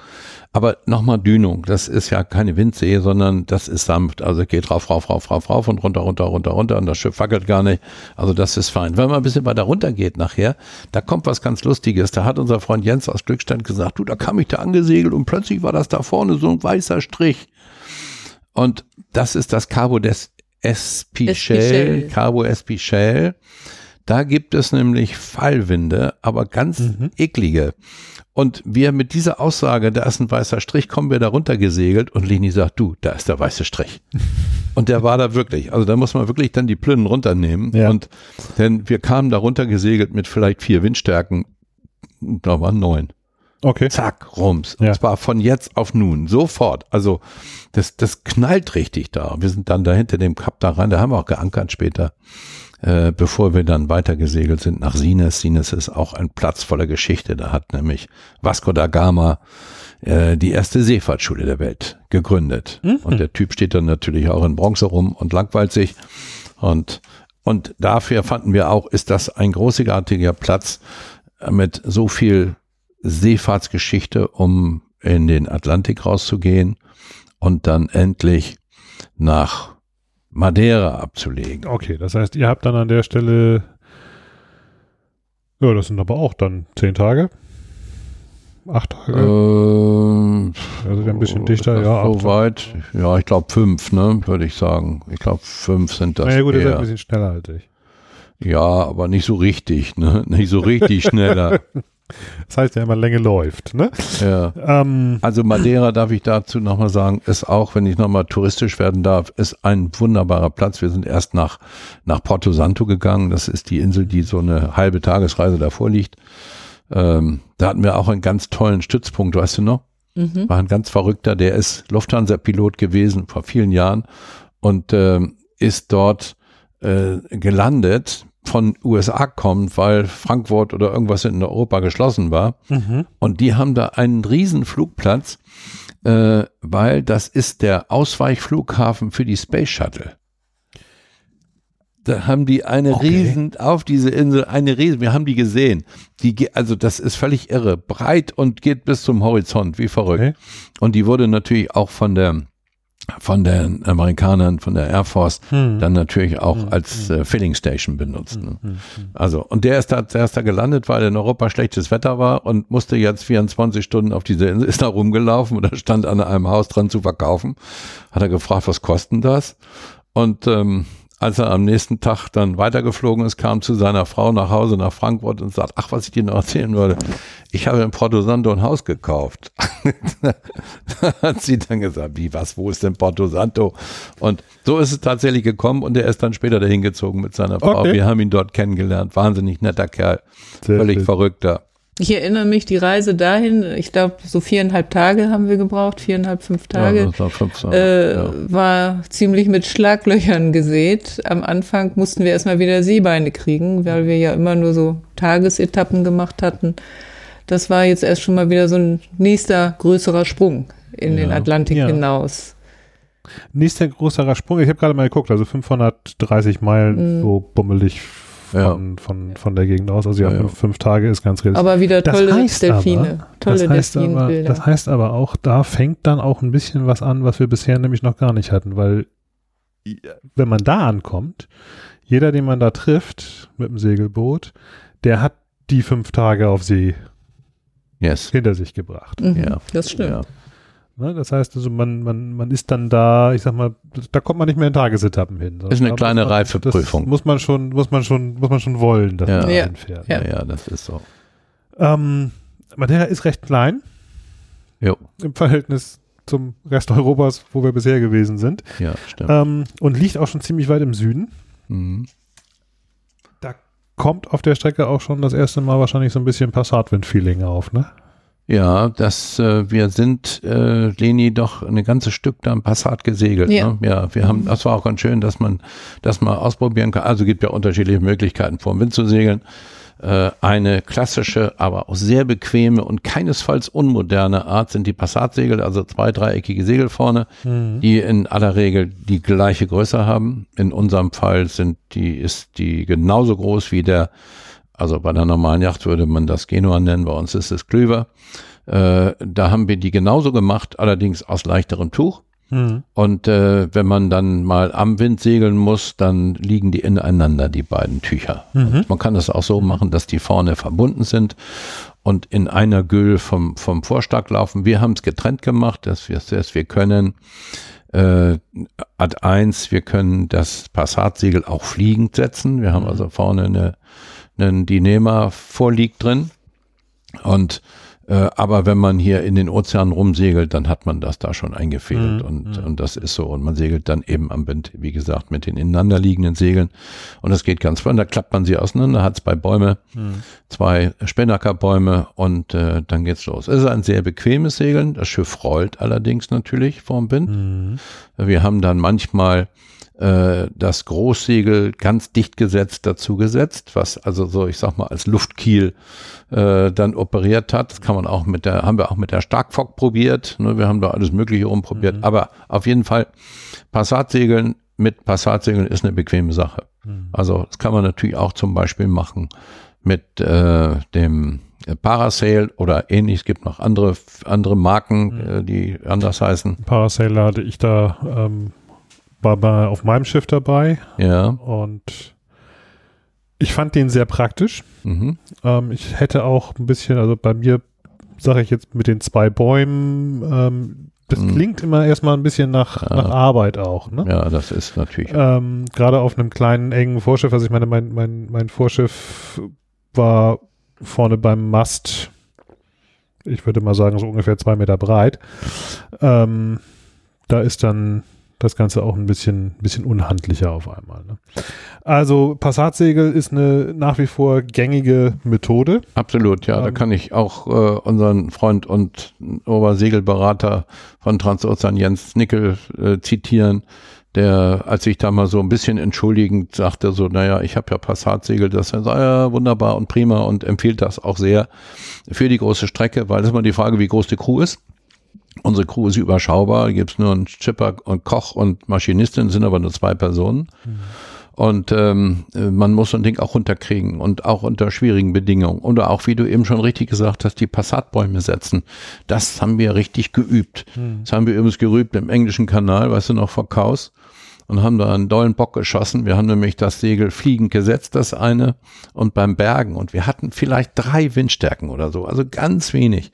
Aber nochmal Dünung, das ist ja keine Windsee, sondern das ist sanft. Also es geht rauf, rauf, rauf, rauf, rauf und runter, runter, runter, runter und das Schiff wackelt gar nicht. Also das ist fein. Wenn man ein bisschen weiter runter geht nachher, da kommt was ganz Lustiges. Da hat unser Freund Jens aus Glückstand gesagt, du, da kam ich da angesegelt und plötzlich war das da vorne so ein weißer Strich. Und das ist das Cabo des Espichel, Espichel. Cabo Espichel. Da gibt es nämlich Fallwinde, aber ganz Mhm. eklige. Und wir mit dieser Aussage, da ist ein weißer Strich, kommen wir da runter gesegelt und Leni sagt, du, da ist der weiße Strich. und der war da wirklich. Also da muss man wirklich dann die Plünnen runternehmen. Ja. Und denn wir kamen da runter gesegelt mit vielleicht vier Windstärken. Da waren neun. Okay. Zack, rums. Ja. Und zwar von jetzt auf nun, sofort. Also das, das knallt richtig da. Wir sind dann da hinter dem Kap da rein, da haben wir auch geankert später, äh, bevor wir dann weiter gesegelt sind nach Sines. Sines ist auch ein Platz voller Geschichte. Da hat nämlich Vasco da Gama äh, die erste Seefahrtsschule der Welt gegründet. Und der Typ steht dann natürlich auch in Bronze rum und langweilt sich. Und, und dafür fanden wir auch, ist das ein großartiger Platz mit so viel Seefahrtsgeschichte, um in den Atlantik rauszugehen und dann endlich nach Madeira abzulegen. Okay, das heißt, ihr habt dann an der Stelle, ja, das sind aber auch dann zehn Tage. Acht Tage? Ähm, also ein bisschen dichter, ja. So weit? Ja, ich glaube fünf, ne, würde ich sagen. Ich glaube fünf sind das. Naja gut, ihr seid ein bisschen schneller als ich. Ja, aber nicht so richtig, ne? Nicht so richtig schneller. Das heißt ja immer, Länge läuft, ne? ja. Ähm, Also Madeira, darf ich dazu nochmal sagen, ist auch, wenn ich nochmal touristisch werden darf, ist ein wunderbarer Platz. Wir sind erst nach, nach Porto Santo gegangen. Das ist die Insel, die so eine halbe Tagesreise davor liegt. Ähm, da hatten wir auch einen ganz tollen Stützpunkt, weißt du noch? Mhm. War ein ganz verrückter, der ist Lufthansa-Pilot gewesen vor vielen Jahren und ähm, ist dort äh, gelandet von USA kommt, weil Frankfurt oder irgendwas in Europa geschlossen war. mhm. Und die haben da einen riesen Flugplatz, äh, weil das ist der Ausweichflughafen für die Space Shuttle. Da haben die eine Okay. riesen, auf diese Insel, eine riesen, wir haben die gesehen. Die, also das ist völlig irre, breit und geht bis zum Horizont, wie verrückt. Okay. Und die wurde natürlich auch von der, von den Amerikanern, von der Air Force, Hm. dann natürlich auch Hm, als äh, Filling Station benutzt. Ne? Hm, hm. Also, und der ist da, der ist da gelandet, weil in Europa schlechtes Wetter war und musste jetzt 24 Stunden auf diese Insel, ist da rumgelaufen da stand an einem Haus dran zu verkaufen. Hat er gefragt, was kostet das? Und ähm, als er am nächsten Tag dann weitergeflogen ist, kam zu seiner Frau nach Hause nach Frankfurt und sagt, ach, was ich dir noch erzählen wollte, ich habe in Porto Santo ein Haus gekauft. da hat sie dann gesagt, wie, was, wo ist denn Porto Santo? Und so ist es tatsächlich gekommen und er ist dann später dahin gezogen mit seiner Frau. Okay. Wir haben ihn dort kennengelernt. Wahnsinnig netter Kerl. Sehr Völlig schön. verrückter. Ich erinnere mich, die Reise dahin, ich glaube, so viereinhalb Tage haben wir gebraucht, viereinhalb, fünf Ja, Tage. war fünf Tage, äh, ja. war ziemlich mit Schlaglöchern gesät. Am Anfang mussten wir erstmal wieder Seebeine kriegen, weil wir ja immer nur so Tagesetappen gemacht hatten. Das war jetzt erst schon mal wieder so ein nächster größerer Sprung in den Ja. Atlantik Ja. hinaus. Nächster größerer Sprung, ich habe gerade mal geguckt, also 530 Meilen Mhm. so bummelig von, von, von der Gegend aus. Also ja, Ja, ja. Fünf, Tage ist ganz realistisch. Aber wieder Das tolle heißt Delfine, aber- tolle das, heißt aber, Delfinbilder. das heißt aber auch, da fängt dann auch ein bisschen was an, was wir bisher nämlich noch gar nicht hatten, weil wenn man da ankommt, jeder, den man da trifft mit dem Segelboot, der hat die fünf Tage auf See Yes. hinter sich gebracht. Mhm, Ja. Das stimmt. Ja. Ne? Das heißt also, man, man, man ist dann da, ich sag mal, da kommt man nicht mehr in Tagesetappen hin. Ist eine kleine das- Reifeprüfung. Das muss man schon, muss man schon, muss man schon wollen, dass Ja. man da Ja. hinfährt. ja, ja, das ist so. Ähm, Madeira ist recht klein Jo. im Verhältnis zum Rest Europas, wo wir bisher gewesen sind. Ja, stimmt. Ähm, und liegt auch schon ziemlich weit im Süden. Mhm. Da kommt auf der Strecke auch schon das erste Mal wahrscheinlich so ein bisschen Passatwind-Feeling auf, ne? Ja, das, äh, wir sind, äh, Leni, doch ein ganzes Stück da am Passat gesegelt. Ja. Ne? ja, wir haben, das war auch ganz schön, dass man das mal ausprobieren kann. Also gibt ja unterschiedliche Möglichkeiten, vor dem Wind zu segeln. Äh, eine klassische, aber auch sehr bequeme und keinesfalls unmoderne Art sind die Passatsegel, also zwei dreieckige Segel vorne, die in aller Regel die gleiche Größe haben. In unserem Fall sind die, ist die genauso groß wie der also bei der normalen Yacht würde man das Genua nennen, bei uns ist es Klüver. Äh, da haben wir die genauso gemacht, allerdings aus leichterem Tuch. Mhm. Und äh, wenn man dann mal am Wind segeln muss, dann liegen die ineinander, die beiden Tücher. Und man kann das auch so machen, dass die vorne verbunden sind und in einer Güll vom, vom Vorstag laufen. Wir haben es getrennt gemacht, dass wir, dass wir können äh, Ad 1, wir können das Passatsegel auch fliegend setzen. Wir haben also vorne eine, einen Dinema vorliegt drin. Und äh, aber wenn man hier in den Ozean rumsegelt, dann hat man das da schon eingefädelt Mhm, und, mhm. und das ist so. Und man segelt dann eben am Wind, wie gesagt, mit den ineinander liegenden Segeln. Und das geht ganz vorne, da klappt man sie auseinander, hat zwei Bäume, Mhm. zwei Spinnakerbäume und äh, dann geht's los. Es ist ein sehr bequemes Segeln. Das Schiff rollt allerdings natürlich vorm Wind. Mhm. Wir haben dann manchmal äh, das Großsegel ganz dicht gesetzt dazu gesetzt, was also so, ich sag mal, als Luftkiel äh, dann operiert hat. Das kann man auch mit der, haben wir auch mit der Starkfock probiert. Ne? Wir haben da alles Mögliche rumprobiert. Aber auf jeden Fall, Passatsegeln mit Passatsegeln ist eine bequeme Sache. Also das kann man natürlich auch zum Beispiel machen mit äh, dem Parasail oder ähnlich. Es gibt noch andere, andere Marken, äh, die anders heißen. Parasailer hatte ich da, ähm, war bei, auf meinem Schiff dabei Ja. und ich fand den sehr praktisch. Mhm. Ähm, ich hätte auch ein bisschen, also bei mir sage ich jetzt mit den zwei Bäumen, ähm, das Mhm. klingt immer erstmal ein bisschen nach, Ja. nach Arbeit auch, ne? Ja, das ist natürlich. Ähm, Gerade auf einem kleinen, engen Vorschiff, also ich meine, mein, mein, mein Vorschiff war vorne beim Mast, ich würde mal sagen, so ungefähr zwei Meter breit. Ähm, da ist dann das Ganze auch ein bisschen, bisschen unhandlicher auf einmal. Ne? Also Passatsegel ist eine nach wie vor gängige Methode. Absolut, ja. da Ähm, kann ich auch äh, unseren Freund und Obersegelberater von Transozean Jens Nickel äh, zitieren, der, als ich da mal so ein bisschen entschuldigend sagte, so, naja, ich habe ja Passatsegel, das ist ja wunderbar und prima und empfiehlt das auch sehr für die große Strecke, weil das ist immer die Frage, wie groß die Crew ist. Unsere Crew ist überschaubar, da gibt's nur einen Schipper und Koch und Maschinistin, sind aber nur zwei Personen. Und ähm, äh, man muss so ein Ding auch runterkriegen und auch unter schwierigen Bedingungen. Oder auch, wie du eben schon richtig gesagt hast, die Passatbäume setzen. Das haben wir richtig geübt. Das haben wir übrigens geübt im englischen Kanal, weißt du noch, vor Kaus. Und haben da einen dollen Bock geschossen. Wir haben nämlich das Segel fliegend gesetzt, das eine, und beim Bergen. Und wir hatten vielleicht drei Windstärken oder so, also ganz wenig.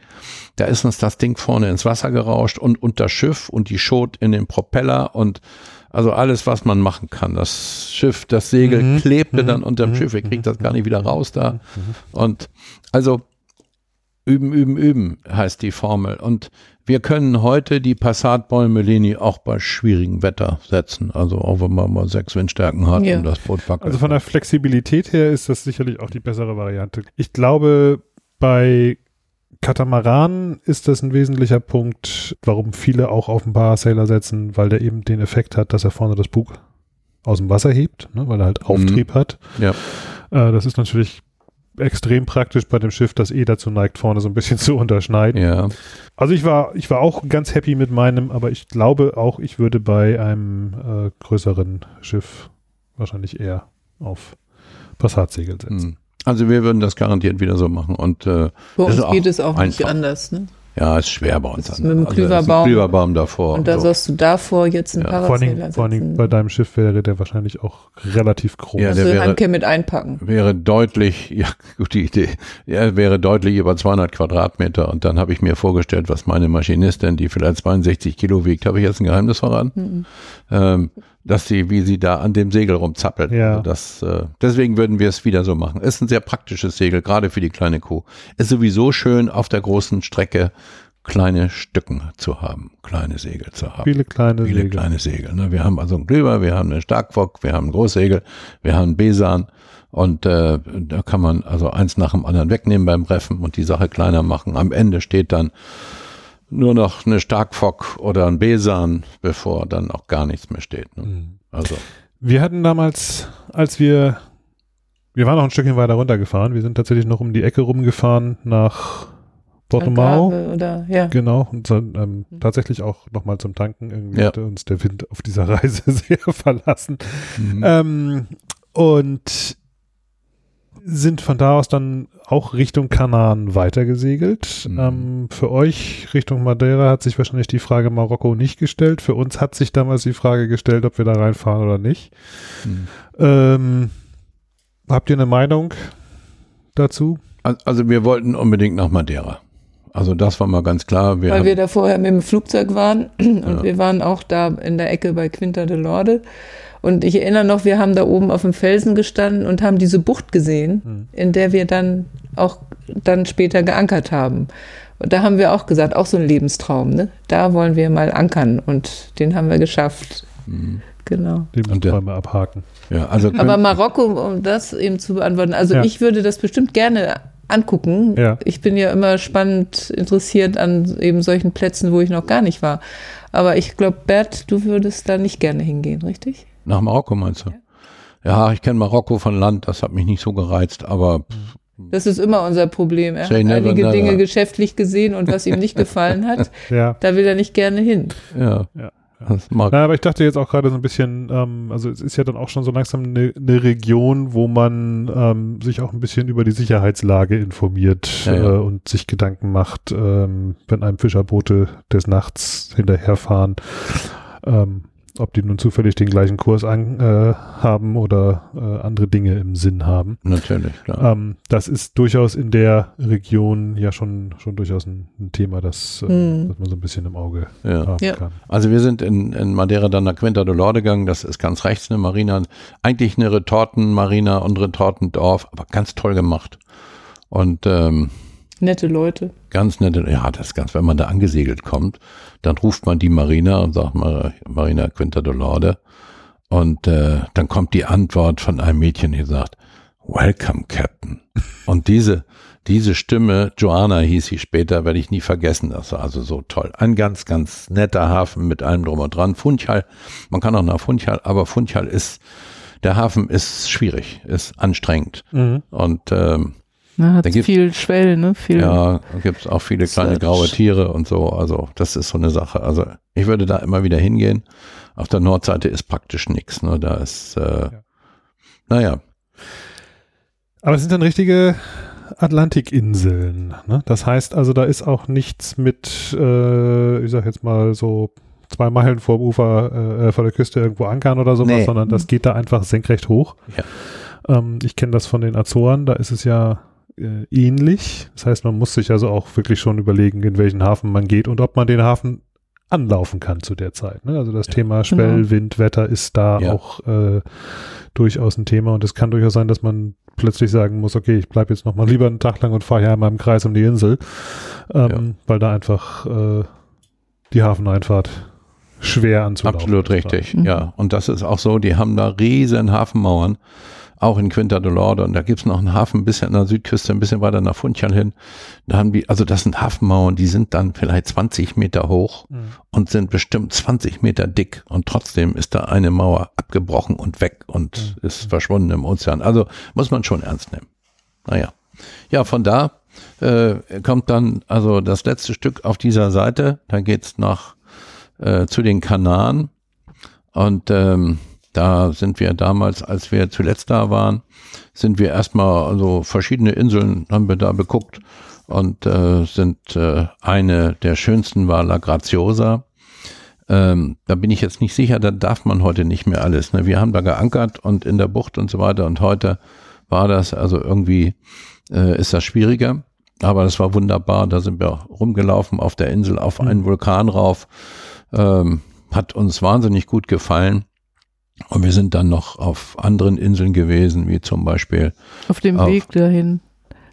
Da ist uns das Ding vorne ins Wasser gerauscht und unter Schiff und die Schot in den Propeller und also alles, was man machen kann. Das Schiff, das Segel Mhm. klebte Mhm. dann unterm Mhm. Schiff. Ihr kriegt das gar nicht wieder raus da. Und also üben, üben, üben heißt die Formel. Und wir können heute die Passatbäume Leni auch bei schwierigem Wetter setzen. Also auch wenn man mal sechs Windstärken hat Ja. und das Boot wackelt. Also von der Flexibilität her ist das sicherlich auch die bessere Variante. Ich glaube, bei Katamaran ist das ein wesentlicher Punkt, warum viele auch auf den Parasailer setzen, weil der eben den Effekt hat, dass er vorne das Bug aus dem Wasser hebt, ne, weil er halt Auftrieb hat. Ja. Äh, das ist natürlich extrem praktisch bei dem Schiff, das eh dazu neigt, vorne so ein bisschen zu unterschneiden. ja. Also ich war, ich war auch ganz happy mit meinem, aber ich glaube auch, ich würde bei einem äh, größeren Schiff wahrscheinlich eher auf Passatsegel setzen. Hm. Also wir würden das garantiert wieder so machen. Und äh, Bei uns geht es auch nicht einfach. anders. Ne? Ja, ist schwer bei uns. Ist mit dem Also, Klüverbaum. Klüverbaum davor. Und da so. sollst du davor jetzt einen Ja, Parasailer vor allen Dingen setzen. bei deinem Schiff wäre der wahrscheinlich auch relativ groß. Ja, der du wäre- mit einpacken. wäre deutlich, ja, gute Idee. Er wäre deutlich über 200 Quadratmeter und dann habe ich mir vorgestellt, was meine Maschinistin, die vielleicht 62 Kilo wiegt, habe ich jetzt ein Geheimnis verraten, Mhm. ähm, dass sie, wie sie da an dem Segel rumzappelt. Ja. Also das, äh, deswegen würden wir es wieder so machen. Ist ein sehr praktisches Segel, gerade für die kleine Kuh. Ist sowieso schön auf der großen Strecke kleine Stücken zu haben, kleine Segel zu haben. Viele kleine Viele Segel. kleine Segel. Ne? Wir haben also einen Glüber, wir haben einen Starkfock, wir haben ein Großsegel, wir haben einen Besan und äh, da kann man also eins nach dem anderen wegnehmen beim Reffen und die Sache kleiner machen. Am Ende steht dann nur noch eine Starkfock oder ein Besan, bevor dann auch gar nichts mehr steht. Ne? Mhm. Also Wir hatten damals, als wir, wir waren noch ein Stückchen weiter runtergefahren, wir sind tatsächlich noch um die Ecke rumgefahren nach Portimao. Oder, ja. Genau, und so, ähm, tatsächlich auch nochmal zum Tanken. Irgendwie Ja. hatte uns der Wind auf dieser Reise sehr verlassen. mhm. Ähm, und sind von da aus dann auch Richtung Kanaren weitergesegelt. Mhm. Ähm, für euch Richtung Madeira hat sich wahrscheinlich die Frage Marokko nicht gestellt. Für uns hat sich damals die Frage gestellt, ob wir da reinfahren oder nicht. Mhm. Ähm, habt ihr eine Meinung dazu? Al- also wir wollten unbedingt nach Madeira. Also das war mal ganz klar. Wir Weil haben, wir da vorher mit dem Flugzeug waren und Ja. wir waren auch da in der Ecke bei Quinta de Lorde. Und ich erinnere noch, wir haben da oben auf dem Felsen gestanden und haben diese Bucht gesehen, Hm. in der wir dann auch dann später geankert haben. Und da haben wir auch gesagt, auch so ein Lebenstraum, ne? Da wollen wir mal ankern und den haben wir geschafft. Mhm. Genau. Lebensträume abhaken. ja, also Aber Marokko, um das eben zu beantworten, also Ja. ich würde das bestimmt gerne angucken. Ja. Ich bin ja immer spannend interessiert an eben solchen Plätzen, wo ich noch gar nicht war. Aber ich glaube, Bert, du würdest da nicht gerne hingehen, richtig? Nach Marokko meinst du? Ja, ich kenne Marokko von Land, das hat mich nicht so gereizt, aber Das ist immer unser Problem. Er hat einige never. Dinge geschäftlich gesehen und was ihm nicht gefallen hat, Ja. da will er nicht gerne hin. ja, Ja. Mag Na, aber ich dachte jetzt auch gerade so ein bisschen, ähm, also es ist ja dann auch schon so langsam eine eine Region, wo man ähm, sich auch ein bisschen über die Sicherheitslage informiert Ja, ja. Äh, und sich Gedanken macht, ähm, wenn einem Fischerboote des Nachts hinterherfahren. Ähm, ob die nun zufällig den gleichen Kurs an, äh, haben oder äh, andere Dinge im Sinn haben. Natürlich, klar. Ähm, das ist durchaus in der Region ja schon, schon durchaus ein, ein Thema, das, äh, Mhm. das man so ein bisschen im Auge Ja. haben Ja. kann. Also wir sind in, in Madeira dann nach Quinta do Lorde gegangen, das ist ganz rechts eine Marina, eigentlich eine Retortenmarina und Retortendorf, aber ganz toll gemacht. Und ähm, Nette Leute. ganz nette, ja, das ist ganz, wenn man da angesegelt kommt, dann ruft man die Marina und sagt mal, Marina Quinta do Lorde. Und äh, dann kommt die Antwort von einem Mädchen, die sagt, Welcome, Captain. Und diese, diese Stimme, Joanna hieß sie später, werde ich nie vergessen. Das war also so toll. Ein ganz, ganz netter Hafen mit allem drum und dran. Funchal, man kann auch nach Funchal, aber Funchal ist, der Hafen ist schwierig, ist anstrengend. Mhm. Und ähm, Na, hat Da gibt- viel Schwellen, ne? Viel. ja, da gibt's auch viele kleine Search. graue Tiere und so. Also das ist so eine Sache. Also ich würde da immer wieder hingehen. Auf der Nordseite ist praktisch nichts. Ne? Da ist, äh, naja, Aber es sind dann richtige Atlantikinseln. Ne? Das heißt also, da ist auch nichts mit, äh, ich sag jetzt mal so zwei Meilen vor dem Ufer, äh, vor der Küste irgendwo ankern oder sowas, Nee. sondern das geht da einfach senkrecht hoch. Ja. Ähm, ich kenne das von den Azoren, da ist es ja äh, ähnlich. Das heißt, man muss sich also auch wirklich schon überlegen, in welchen Hafen man geht und ob man den Hafen anlaufen kann zu der Zeit. Ne? Also das Thema Schwell, Genau. Wind, Wetter ist da Ja. auch äh, durchaus ein Thema und es kann durchaus sein, dass man plötzlich sagen muss, okay, ich bleibe jetzt noch mal lieber einen Tag lang und fahre hier einmal im Kreis um die Insel, ähm, weil da einfach äh, die Hafeneinfahrt schwer anzulaufen absolut richtig. Mhm. Ja, und das ist auch so, die haben da riesen Hafenmauern, auch in Quinta do Lorde. Und da gibt's noch einen Hafen ein bisschen an der Südküste, ein bisschen weiter nach Funchal hin. Da haben die, also das sind Hafenmauern, die sind dann vielleicht 20 Meter hoch Mhm. und sind bestimmt 20 Meter dick und trotzdem ist da eine Mauer abgebrochen und weg und Mhm. ist verschwunden im Ozean. Also muss man schon ernst nehmen. Naja. Ja, von da äh, kommt dann also das letzte Stück auf dieser Seite. Da geht's nach äh, zu den Kanaren und ähm, da sind wir damals, als wir zuletzt da waren, sind wir erstmal also verschiedene Inseln haben wir da beguckt und äh, sind äh, eine der schönsten war La Graziosa. Ähm, da bin ich jetzt nicht sicher, da darf man heute nicht mehr alles. Ne? Wir haben da geankert und in der Bucht und so weiter und heute war das also irgendwie äh, ist das schwieriger. Aber das war wunderbar. Da sind wir rumgelaufen auf der Insel auf einen Vulkan rauf. Ähm, hat uns wahnsinnig gut gefallen. Und wir sind dann noch auf anderen Inseln gewesen, wie zum Beispiel Auf dem Auf- Weg dahin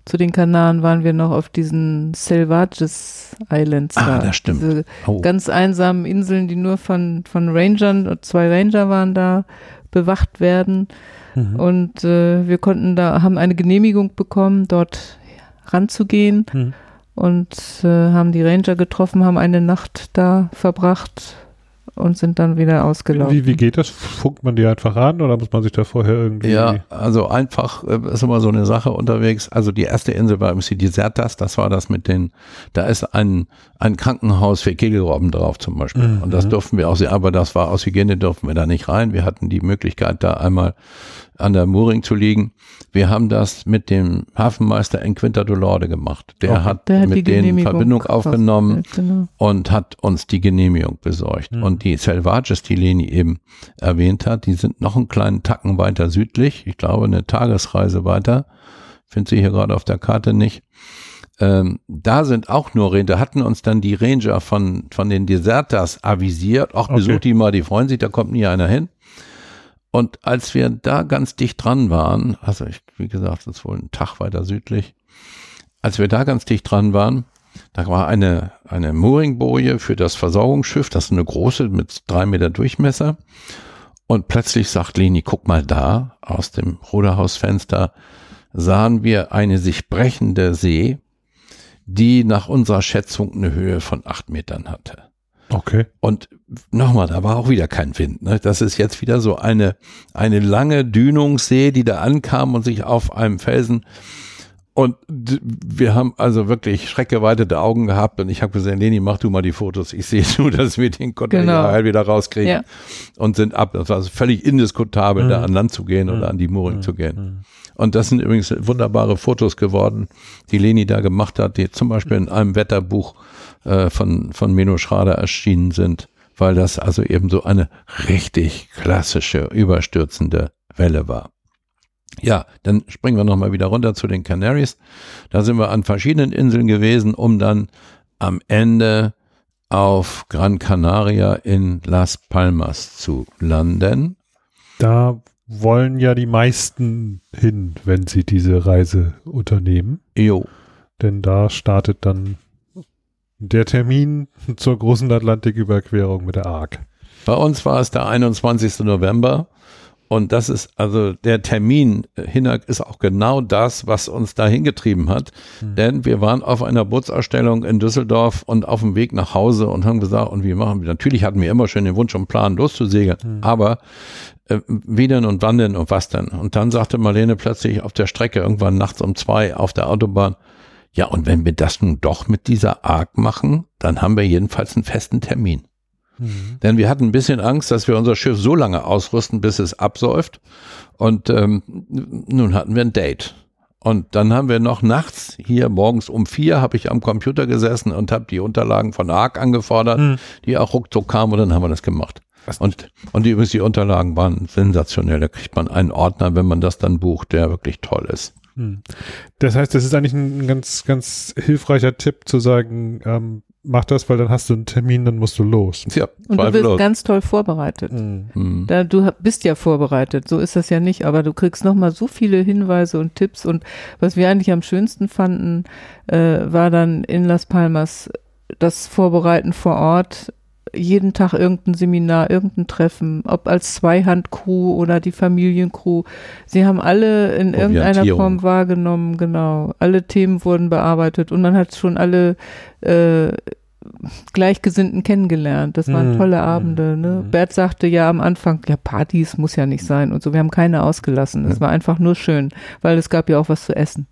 zu den Kanaren waren wir noch auf diesen Selvages Islands. Ah, da. das stimmt. Diese oh, ganz einsamen Inseln, die nur von, von Rangern, zwei Ranger waren da, bewacht werden. Mhm. Und äh, wir konnten da, haben eine Genehmigung bekommen, dort ranzugehen Mhm. und äh, haben die Ranger getroffen, haben eine Nacht da verbracht und sind dann wieder ausgelaufen. Wie, wie geht das? Funkt man die einfach an oder muss man sich da vorher irgendwie Ja, also einfach äh, ist immer so eine Sache unterwegs. Also die erste Insel war MC Desertas, das war das mit den, da ist ein, ein Krankenhaus für Kegelrobben drauf zum Beispiel. Mhm. Und das durften wir auch sehen, aber das war aus Hygiene durften wir da nicht rein. Wir hatten die Möglichkeit, da einmal an der Mooring zu liegen. Wir haben das mit dem Hafenmeister in Quinta do Lorde gemacht. Der Okay. hat Der mit denen Verbindung aufgenommen Genau. und hat uns die Genehmigung besorgt. Mhm. Und die Selvages, die Leni eben erwähnt hat, die sind noch einen kleinen Tacken weiter südlich. Ich glaube, eine Tagesreise weiter. Finde sie hier gerade auf der Karte nicht. Ähm, da sind auch nur Ranger. Da hatten uns dann die Ranger von, von den Deserters avisiert. Ach, Okay. besucht die mal, die freuen sich, da kommt nie einer hin. Und als wir da ganz dicht dran waren, also ich, wie gesagt, das ist wohl ein Tag weiter südlich, als wir da ganz dicht dran waren, da war eine, eine Mooringboje für das Versorgungsschiff, das ist eine große mit drei Meter Durchmesser. Und plötzlich sagt Leni, guck mal da, aus dem Ruderhausfenster sahen wir eine sich brechende See, die nach unserer Schätzung eine Höhe von acht Metern hatte. Okay. Und nochmal, da war auch wieder kein Wind. Ne? Das ist jetzt wieder so eine, eine lange Dünungssee, die da ankam und sich auf einem Felsen. Und wir haben also wirklich schreckgeweitete Augen gehabt und ich habe gesagt, Leni, mach du mal die Fotos. Ich sehe nur, dass wir den Kotter Genau. wieder rauskriegen Ja. und sind ab. Das war also völlig indiskutabel, Mhm. da an Land zu gehen Mhm. oder an die Mooring Mhm. zu gehen. Mhm. Und das sind übrigens wunderbare Fotos geworden, die Leni da gemacht hat, die zum Beispiel in einem Wetterbuch äh, von, von Meno Schrader erschienen sind. weil das also eben so eine richtig klassische, überstürzende Welle war. Ja, dann springen wir nochmal wieder runter zu den Canaries. Da sind wir an verschiedenen Inseln gewesen, um dann am Ende auf Gran Canaria in Las Palmas zu landen. Da wollen ja die meisten hin, wenn sie diese Reise unternehmen. Jo. Denn da startet dann der Termin zur großen Atlantiküberquerung mit der ARC. Bei uns war es der 21. November. Und das ist also der Termin Hinak ist auch genau das, was uns da hingetrieben hat. Mhm. Denn wir waren auf einer Bootsausstellung in Düsseldorf und auf dem Weg nach Hause und haben gesagt, und wie machen wir? Natürlich hatten wir immer schon den Wunsch und Plan loszusegeln, mhm. aber äh, wie denn und wann denn und was denn? Und dann sagte Marlene plötzlich auf der Strecke irgendwann nachts um zwei auf der Autobahn, ja, und wenn wir das nun doch mit dieser ARC machen, dann haben wir jedenfalls einen festen Termin. Mhm. Denn wir hatten ein bisschen Angst, dass wir unser Schiff so lange ausrüsten, bis es absäuft. Und ähm, nun hatten wir ein Date. Und dann haben wir noch nachts hier morgens um vier habe ich am Computer gesessen und habe die Unterlagen von ARC angefordert, mhm. die auch ruckzuck kamen und dann haben wir das gemacht. Und, und die, die Unterlagen waren sensationell. Da kriegt man einen Ordner, wenn man das dann bucht, der wirklich toll ist. Hm. Das heißt, das ist eigentlich ein ganz, ganz hilfreicher Tipp zu sagen, ähm, mach das, weil dann hast du einen Termin, dann musst du los. Ja, und du bist ganz toll vorbereitet. Mhm. Da, du bist ja vorbereitet, so ist das ja nicht, aber du kriegst nochmal so viele Hinweise und Tipps und was wir eigentlich am schönsten fanden, äh, war dann in Las Palmas das Vorbereiten vor Ort jeden Tag irgendein Seminar, irgendein Treffen, ob als Zweihandcrew oder die Familiencrew. Sie haben alle in irgendeiner Form wahrgenommen, genau. Alle Themen wurden bearbeitet und man hat schon alle äh, Gleichgesinnten kennengelernt. Das waren mhm. tolle Abende. Ne? Mhm. Bert sagte ja am Anfang, ja, Partys muss ja nicht sein und so. Wir haben keine ausgelassen. Es war einfach nur schön, weil es gab ja auch was zu essen.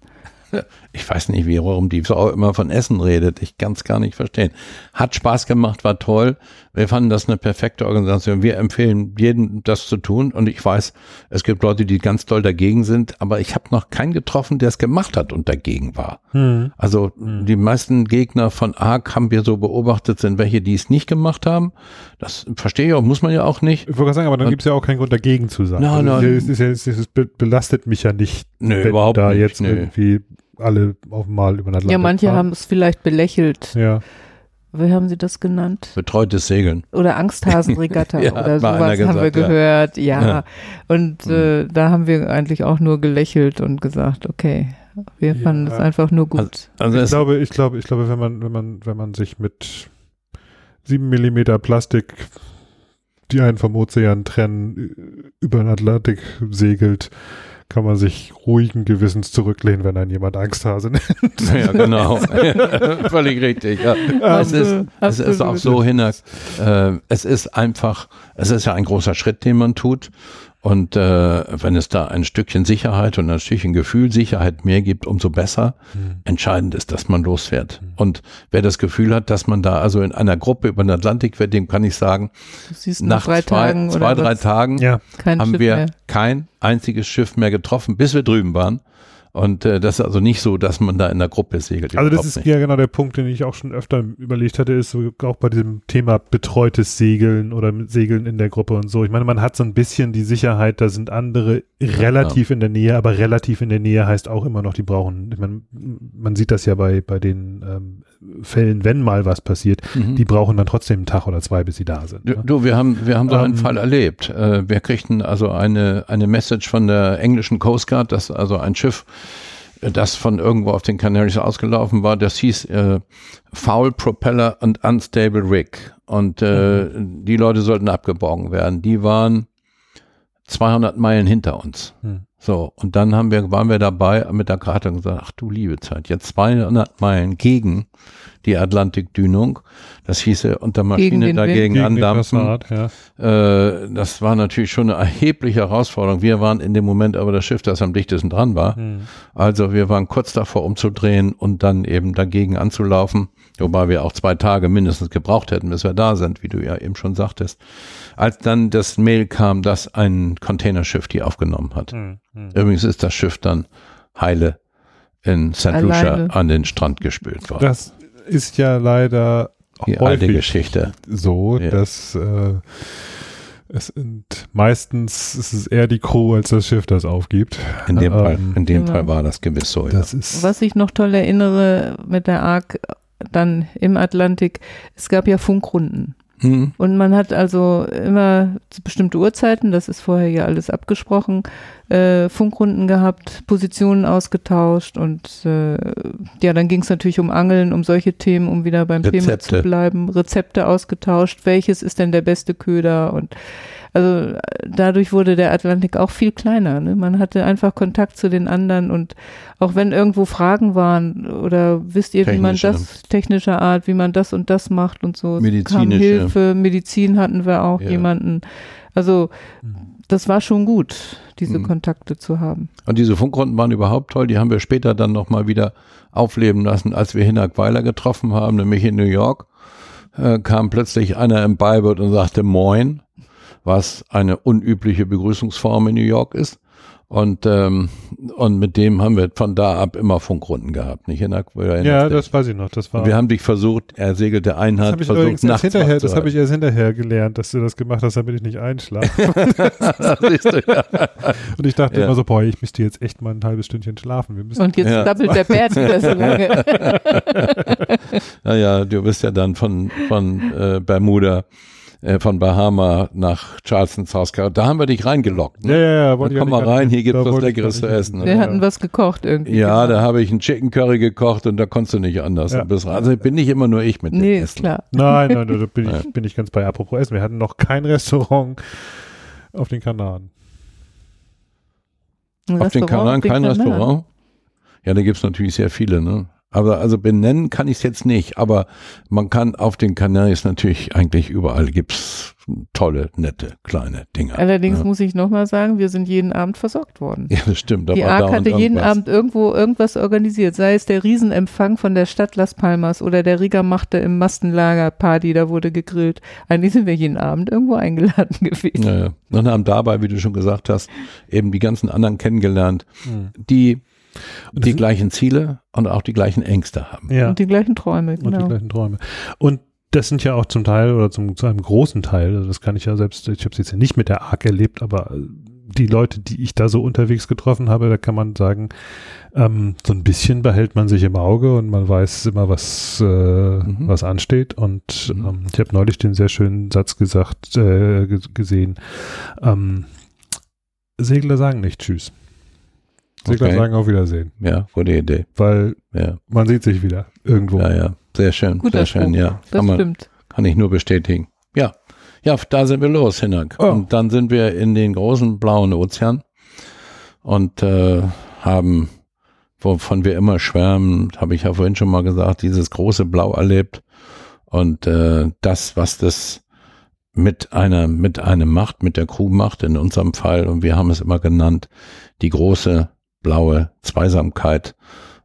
Ich weiß nicht, warum die Frau immer von Essen redet. Ich kann es gar nicht verstehen. Hat Spaß gemacht, war toll. Wir fanden das eine perfekte Organisation. Wir empfehlen jedem, das zu tun. Und ich weiß, es gibt Leute, die ganz doll dagegen sind, aber ich habe noch keinen getroffen, der es gemacht hat und dagegen war. Hm. Also hm. die meisten Gegner von ARC haben wir so beobachtet, sind welche, die es nicht gemacht haben. Das verstehe ich auch, muss man ja auch nicht. Ich wollte sagen, aber dann gibt es ja auch keinen Grund dagegen zu sein. Nein, also, Es, ist, es, ist, es belastet mich ja nicht, nö, wenn überhaupt da nicht, jetzt nö. irgendwie alle auf einmal über Atlantik Ja, manche haben es vielleicht belächelt. Ja. Wie haben Sie das genannt? Betreutes Segeln. Oder Angsthasenregatta ja, oder sowas gesagt, haben wir gehört. Ja. ja. Und hm. äh, da haben wir eigentlich auch nur gelächelt und gesagt, okay, wir ja. fanden es einfach nur gut. Also, also ich glaube, ich glaube, ich glaube, wenn man, wenn man, wenn man sich mit sieben Millimeter Plastik, die einen vom Ozean trennen, über den Atlantik segelt, kann man sich ruhigen Gewissens zurücklehnen, wenn einen jemand Angsthase nennt. Ja, genau. Völlig richtig. Ja. Es, ist, es ist auch so, Hinak, äh, es ist einfach, es ist ja ein großer Schritt, den man tut. Und äh, wenn es da ein Stückchen Sicherheit und ein Stückchen Gefühl Sicherheit mehr gibt, umso besser. Mhm. Entscheidend ist, dass man losfährt. Mhm. Und wer das Gefühl hat, dass man da also in einer Gruppe über den Atlantik fährt, dem kann ich sagen, nach zwei, Tagen zwei drei Tagen ja. haben Schiff wir mehr. kein einziges Schiff mehr getroffen, bis wir drüben waren. Und äh, das ist also nicht so, dass man da in der Gruppe segelt. Also das ist nicht. ja genau der Punkt, den ich auch schon öfter überlegt hatte, ist auch bei diesem Thema betreutes Segeln oder Segeln in der Gruppe und so. Ich meine, man hat so ein bisschen die Sicherheit, da sind andere relativ ja. in der Nähe, aber relativ in der Nähe heißt auch immer noch, die brauchen, ich meine, man sieht das ja bei, bei den ähm, Fällen, wenn mal was passiert, mhm. die brauchen dann trotzdem einen Tag oder zwei, bis sie da sind. Ne? Du, wir haben, wir haben so einen ähm, Fall erlebt. Äh, wir kriegten also eine, eine Message von der englischen Coast Guard, dass also ein Schiff, äh, das von irgendwo auf den Canaries ausgelaufen war, das hieß äh, Foul Propeller und Unstable Rig. Und äh, mhm. die Leute sollten abgeborgen werden. Die waren 200 Meilen hinter uns. Mhm. So, und dann haben wir, waren wir dabei mit der Karte und gesagt, ach du liebe Zeit, jetzt 200 Meilen gegen die Atlantikdünung. Das hieße unter Maschine dagegen Wind. andampfen. Passat, ja. äh, das war natürlich schon eine erhebliche Herausforderung. Wir waren in dem Moment aber das Schiff, das am dichtesten dran war. Hm. Also wir waren kurz davor umzudrehen und dann eben dagegen anzulaufen. Wobei wir auch zwei Tage mindestens gebraucht hätten, bis wir da sind, wie du ja eben schon sagtest. Als dann das Mail kam, dass ein Containerschiff die aufgenommen hat. Hm, hm. Übrigens ist das Schiff dann heile in St. Lucia an den Strand gespült worden. Das ist ja leider Die alte Geschichte. so, Ja. dass äh, es sind meistens ist es eher die Crew als das Schiff, das aufgibt. In dem, Ähm, Fall, in dem genau. Fall war das gewiss so. Ja. Das ist Was ich noch toll erinnere mit der ARC dann im Atlantik, es gab ja Funkrunden. Hm. Und man hat also immer zu bestimmte Uhrzeiten, das ist vorher ja alles abgesprochen, äh, Funkrunden gehabt, Positionen ausgetauscht und äh, ja, dann ging es natürlich um Angeln, um solche Themen, um wieder beim Thema Rezepte. zu bleiben, Rezepte ausgetauscht, welches ist denn der beste Köder und also äh, dadurch wurde der Atlantik auch viel kleiner. Ne? Man hatte einfach Kontakt zu den anderen und auch wenn irgendwo Fragen waren oder wisst ihr, wie man Technische. das technischer Art, wie man das und das macht und so, kam. Hilfe, Medizin hatten wir auch Ja. jemanden. Also das war schon gut, diese Mhm. Kontakte zu haben. Und diese Funkrunden waren überhaupt toll. Die haben wir später dann nochmal wieder aufleben lassen, als wir Hinak Weiler getroffen haben, nämlich in New York. Äh, kam plötzlich einer im Beiboot und sagte Moin, was eine unübliche Begrüßungsform in New York ist. Und, ähm, und mit dem haben wir von da ab immer Funkrunden gehabt, nicht Hinak? Weiler? ja, das weiß ich noch. Das war. wir haben dich versucht, er segelte das Einheit, ich versucht übrigens erst nachts hinterher, das habe ich erst hinterher gelernt, dass du das gemacht hast, damit ich nicht einschlafe. du, ja. Und ich dachte Ja. immer so, boah, ich müsste jetzt echt mal ein halbes Stündchen schlafen. Wir müssen Und jetzt Ja. dabbelt der Bert wieder so lange. Naja, du bist ja dann von, von äh, Bermuda, äh, von Bahama nach Charleston, South Carolina. Da haben wir dich reingelockt. ja, Ne? ja, ja. Dann wollte ich komm ja mal rein, hier gibt's da was Leckeres zu essen. Wir Ja. hatten was gekocht irgendwie. Ja, genau. da habe ich einen Chicken Curry gekocht und da konntest du nicht anders. Ja. Also bin nicht immer nur ich mit dem Nee, Essen. ist klar. Nein, nein, da bin Ja. ich, bin ich ganz bei. Apropos Essen, wir hatten noch kein Restaurant auf den Kanaren. Ein Auf den Kanaren kein. Restaurant? Ja, da gibt's natürlich sehr viele, ne? Aber also benennen kann ich es jetzt nicht, aber man kann auf den Canaries natürlich eigentlich überall gibt's tolle, nette, kleine Dinger. Allerdings ne? muss ich nochmal sagen, wir sind jeden Abend versorgt worden. Ja, das stimmt. Da Die ARC hatte jeden. Abend irgendwo irgendwas organisiert, sei es der Riesenempfang von der Stadt Las Palmas oder der Riga machte im Mastenlager Party, da wurde gegrillt. Eigentlich sind wir jeden Abend irgendwo eingeladen gewesen. Ja, ja. Und haben dabei, wie du schon gesagt hast, eben die ganzen anderen kennengelernt, Hm. die Und die das- gleichen Ziele und auch die gleichen Ängste haben. Ja. Und die gleichen Träume, Und die genau. gleichen Träume. Und das sind ja auch zum Teil oder zum, zu einem großen Teil, also das kann ich ja selbst, ich habe es jetzt ja nicht mit der ARC erlebt, aber äh, die Leute, die ich da so unterwegs getroffen habe, da kann man sagen, ähm, so ein bisschen behält man sich im Auge und man weiß immer, was, äh, Mhm. was ansteht. Und Mhm. ähm, ich habe neulich den sehr schönen Satz gesagt, äh, ge- gesehen. Ähm, Segler sagen nicht Tschüss. Okay. sagen auf Wiedersehen, Ja, gute Idee. weil Ja, man sieht sich wieder irgendwo. ja, ja. Sehr schön, Guter sehr schön, Spruch. ja. Das Kann, man, stimmt. kann ich nur bestätigen. Ja, ja, da sind wir los, Hinak. Oh. Und dann sind wir in den großen blauen Ozean und äh, haben, wovon wir immer schwärmen, habe ich ja vorhin schon mal gesagt, dieses große Blau erlebt und äh, das, was das mit einer, mit einem macht, mit der Crew macht, in unserem Fall, und wir haben es immer genannt, die große blaue Zweisamkeit.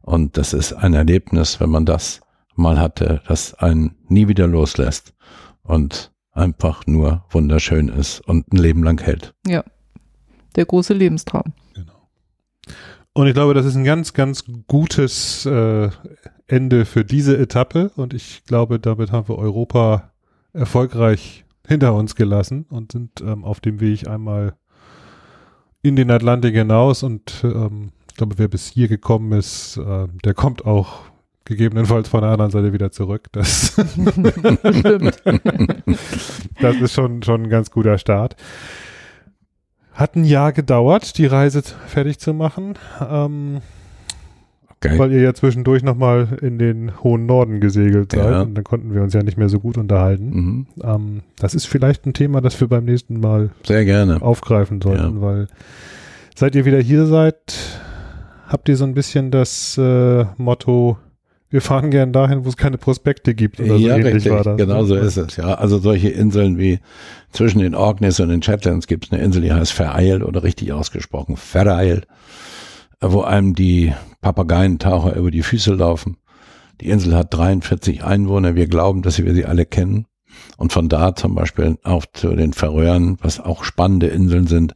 Und das ist ein Erlebnis, wenn man das mal hatte, das einen nie wieder loslässt und einfach nur wunderschön ist und ein Leben lang hält. Ja. Der große Lebenstraum. Genau. Und ich glaube, das ist ein ganz, ganz gutes äh, Ende für diese Etappe. Und ich glaube, damit haben wir Europa erfolgreich hinter uns gelassen und sind ähm, auf dem Weg einmal in den Atlantik hinaus. Und ähm, ich glaube, wer bis hier gekommen ist, äh, der kommt auch gegebenenfalls von der anderen Seite wieder zurück. Das, das ist schon, schon ein ganz guter Start. Hat ein Jahr gedauert, die Reise fertig zu machen, ähm, Okay. weil ihr ja zwischendurch nochmal in den hohen Norden gesegelt seid Ja. und dann konnten wir uns ja nicht mehr so gut unterhalten. Mhm. Ähm, das ist vielleicht ein Thema, das wir beim nächsten Mal Sehr gerne. aufgreifen sollten, weil seit ihr wieder hier seid, habt ihr so ein bisschen das äh, Motto, wir fahren gern dahin, wo es keine Prospekte gibt oder so ja, ähnlich richtig. war das. genau ne? so ist es. Ja, also solche Inseln wie zwischen den Orkneys und den Shetlands gibt es eine Insel, die heißt Vereil oder richtig ausgesprochen Vereil, wo einem die Papageientaucher über die Füße laufen. Die Insel hat 43 Einwohner. Wir glauben, dass wir sie alle kennen. und von da zum Beispiel auch zu den Färöern, was auch spannende Inseln sind,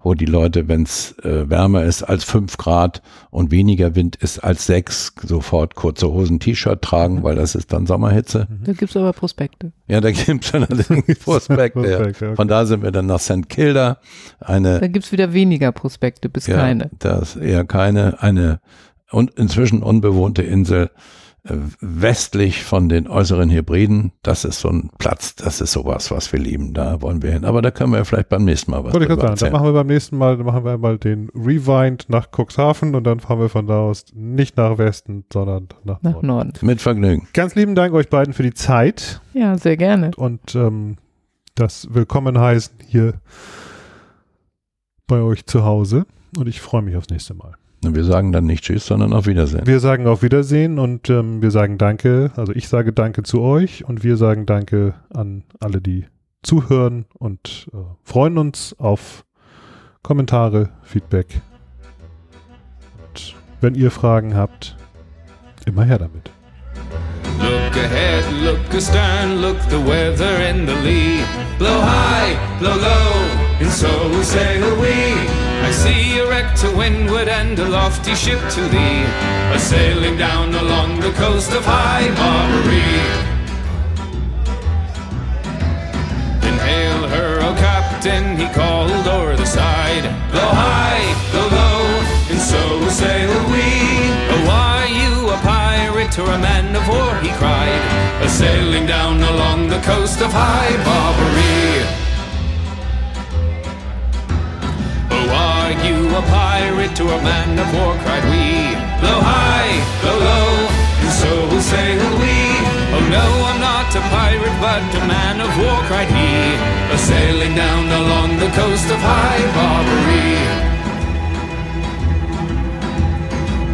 wo die Leute, wenn es äh, wärmer ist als fünf Grad und weniger Wind ist als sechs, sofort kurze Hosen, T-Shirt tragen, weil das ist dann Sommerhitze. Da gibt's aber Prospekte. Ja, da gibt's dann allerdings Prospekte. Prospekte, okay. Von da sind wir dann nach St. Kilda, eine Da gibt's wieder weniger Prospekte, bis ja, keine. Das eher keine, eine und inzwischen unbewohnte Insel äh, westlich von den äußeren Hebriden. Das ist so ein Platz, das ist sowas, was wir lieben. Da wollen wir hin. Aber da können wir vielleicht beim nächsten Mal was Wollte ich sagen, dann erzählen. machen wir beim nächsten Mal, dann machen wir mal den Rewind nach Cuxhaven und dann fahren wir von da aus nicht nach Westen, sondern nach, Nach Norden. Norden. Mit Vergnügen. Ganz lieben Dank euch beiden für die Zeit Ja, sehr gerne. und ähm, das Willkommen heißen hier bei euch zu Hause und ich freue mich aufs nächste Mal. Und wir sagen dann nicht Tschüss, sondern auf Wiedersehen. Wir sagen auf Wiedersehen und ähm, wir sagen Danke, also ich sage Danke zu euch und wir sagen Danke an alle, die zuhören und äh, freuen uns auf Kommentare, Feedback. Und wenn ihr Fragen habt, immer her damit. Look ahead, look astern, look the weather in the lee. Blow high, blow low, and so sail we. I see a wreck to windward and a lofty ship to thee, a sailing down along the coast of High Barbary. Then hail her, O captain, he called o'er the side. Blow high, blow low, and so sail we. Oh, are you a pirate or a man of war? He cried, a sailing down along the coast of High Barbary. Are you a pirate or a man of war? cried we. Blow high, blow low, and so will sail we. Oh no, I'm not a pirate, but a man of war, cried he. A sailing down along the coast of High Barbary.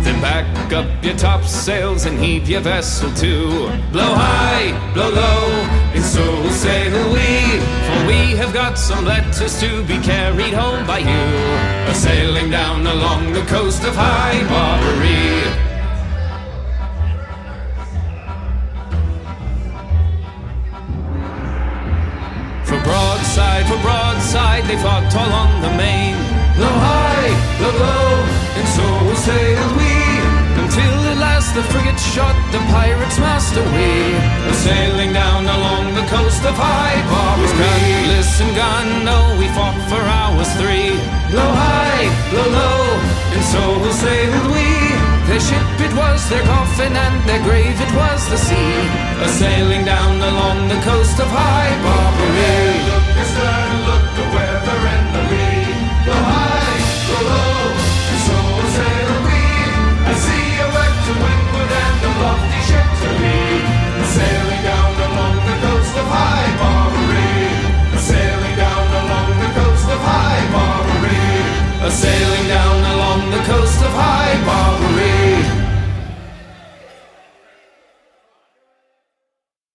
Then back up your topsails and heave your vessel to. Blow high, blow low, and so will sail we. We have got some letters to be carried home by you. A sailing down along the coast of High Barbary. For broadside, for broadside, they fought all on the main. Blow high, blow low, and so sailed we. The frigate shot the pirates' master away. A sailing down along the coast of High Barbary. Cutlass and gun, no, we fought for hours three. Blow high, blow low, and so sailed we. Their ship it was, their coffin and their grave it was the sea. A sailing down along the coast of High Barbary. sailing down along the coast of High Bar.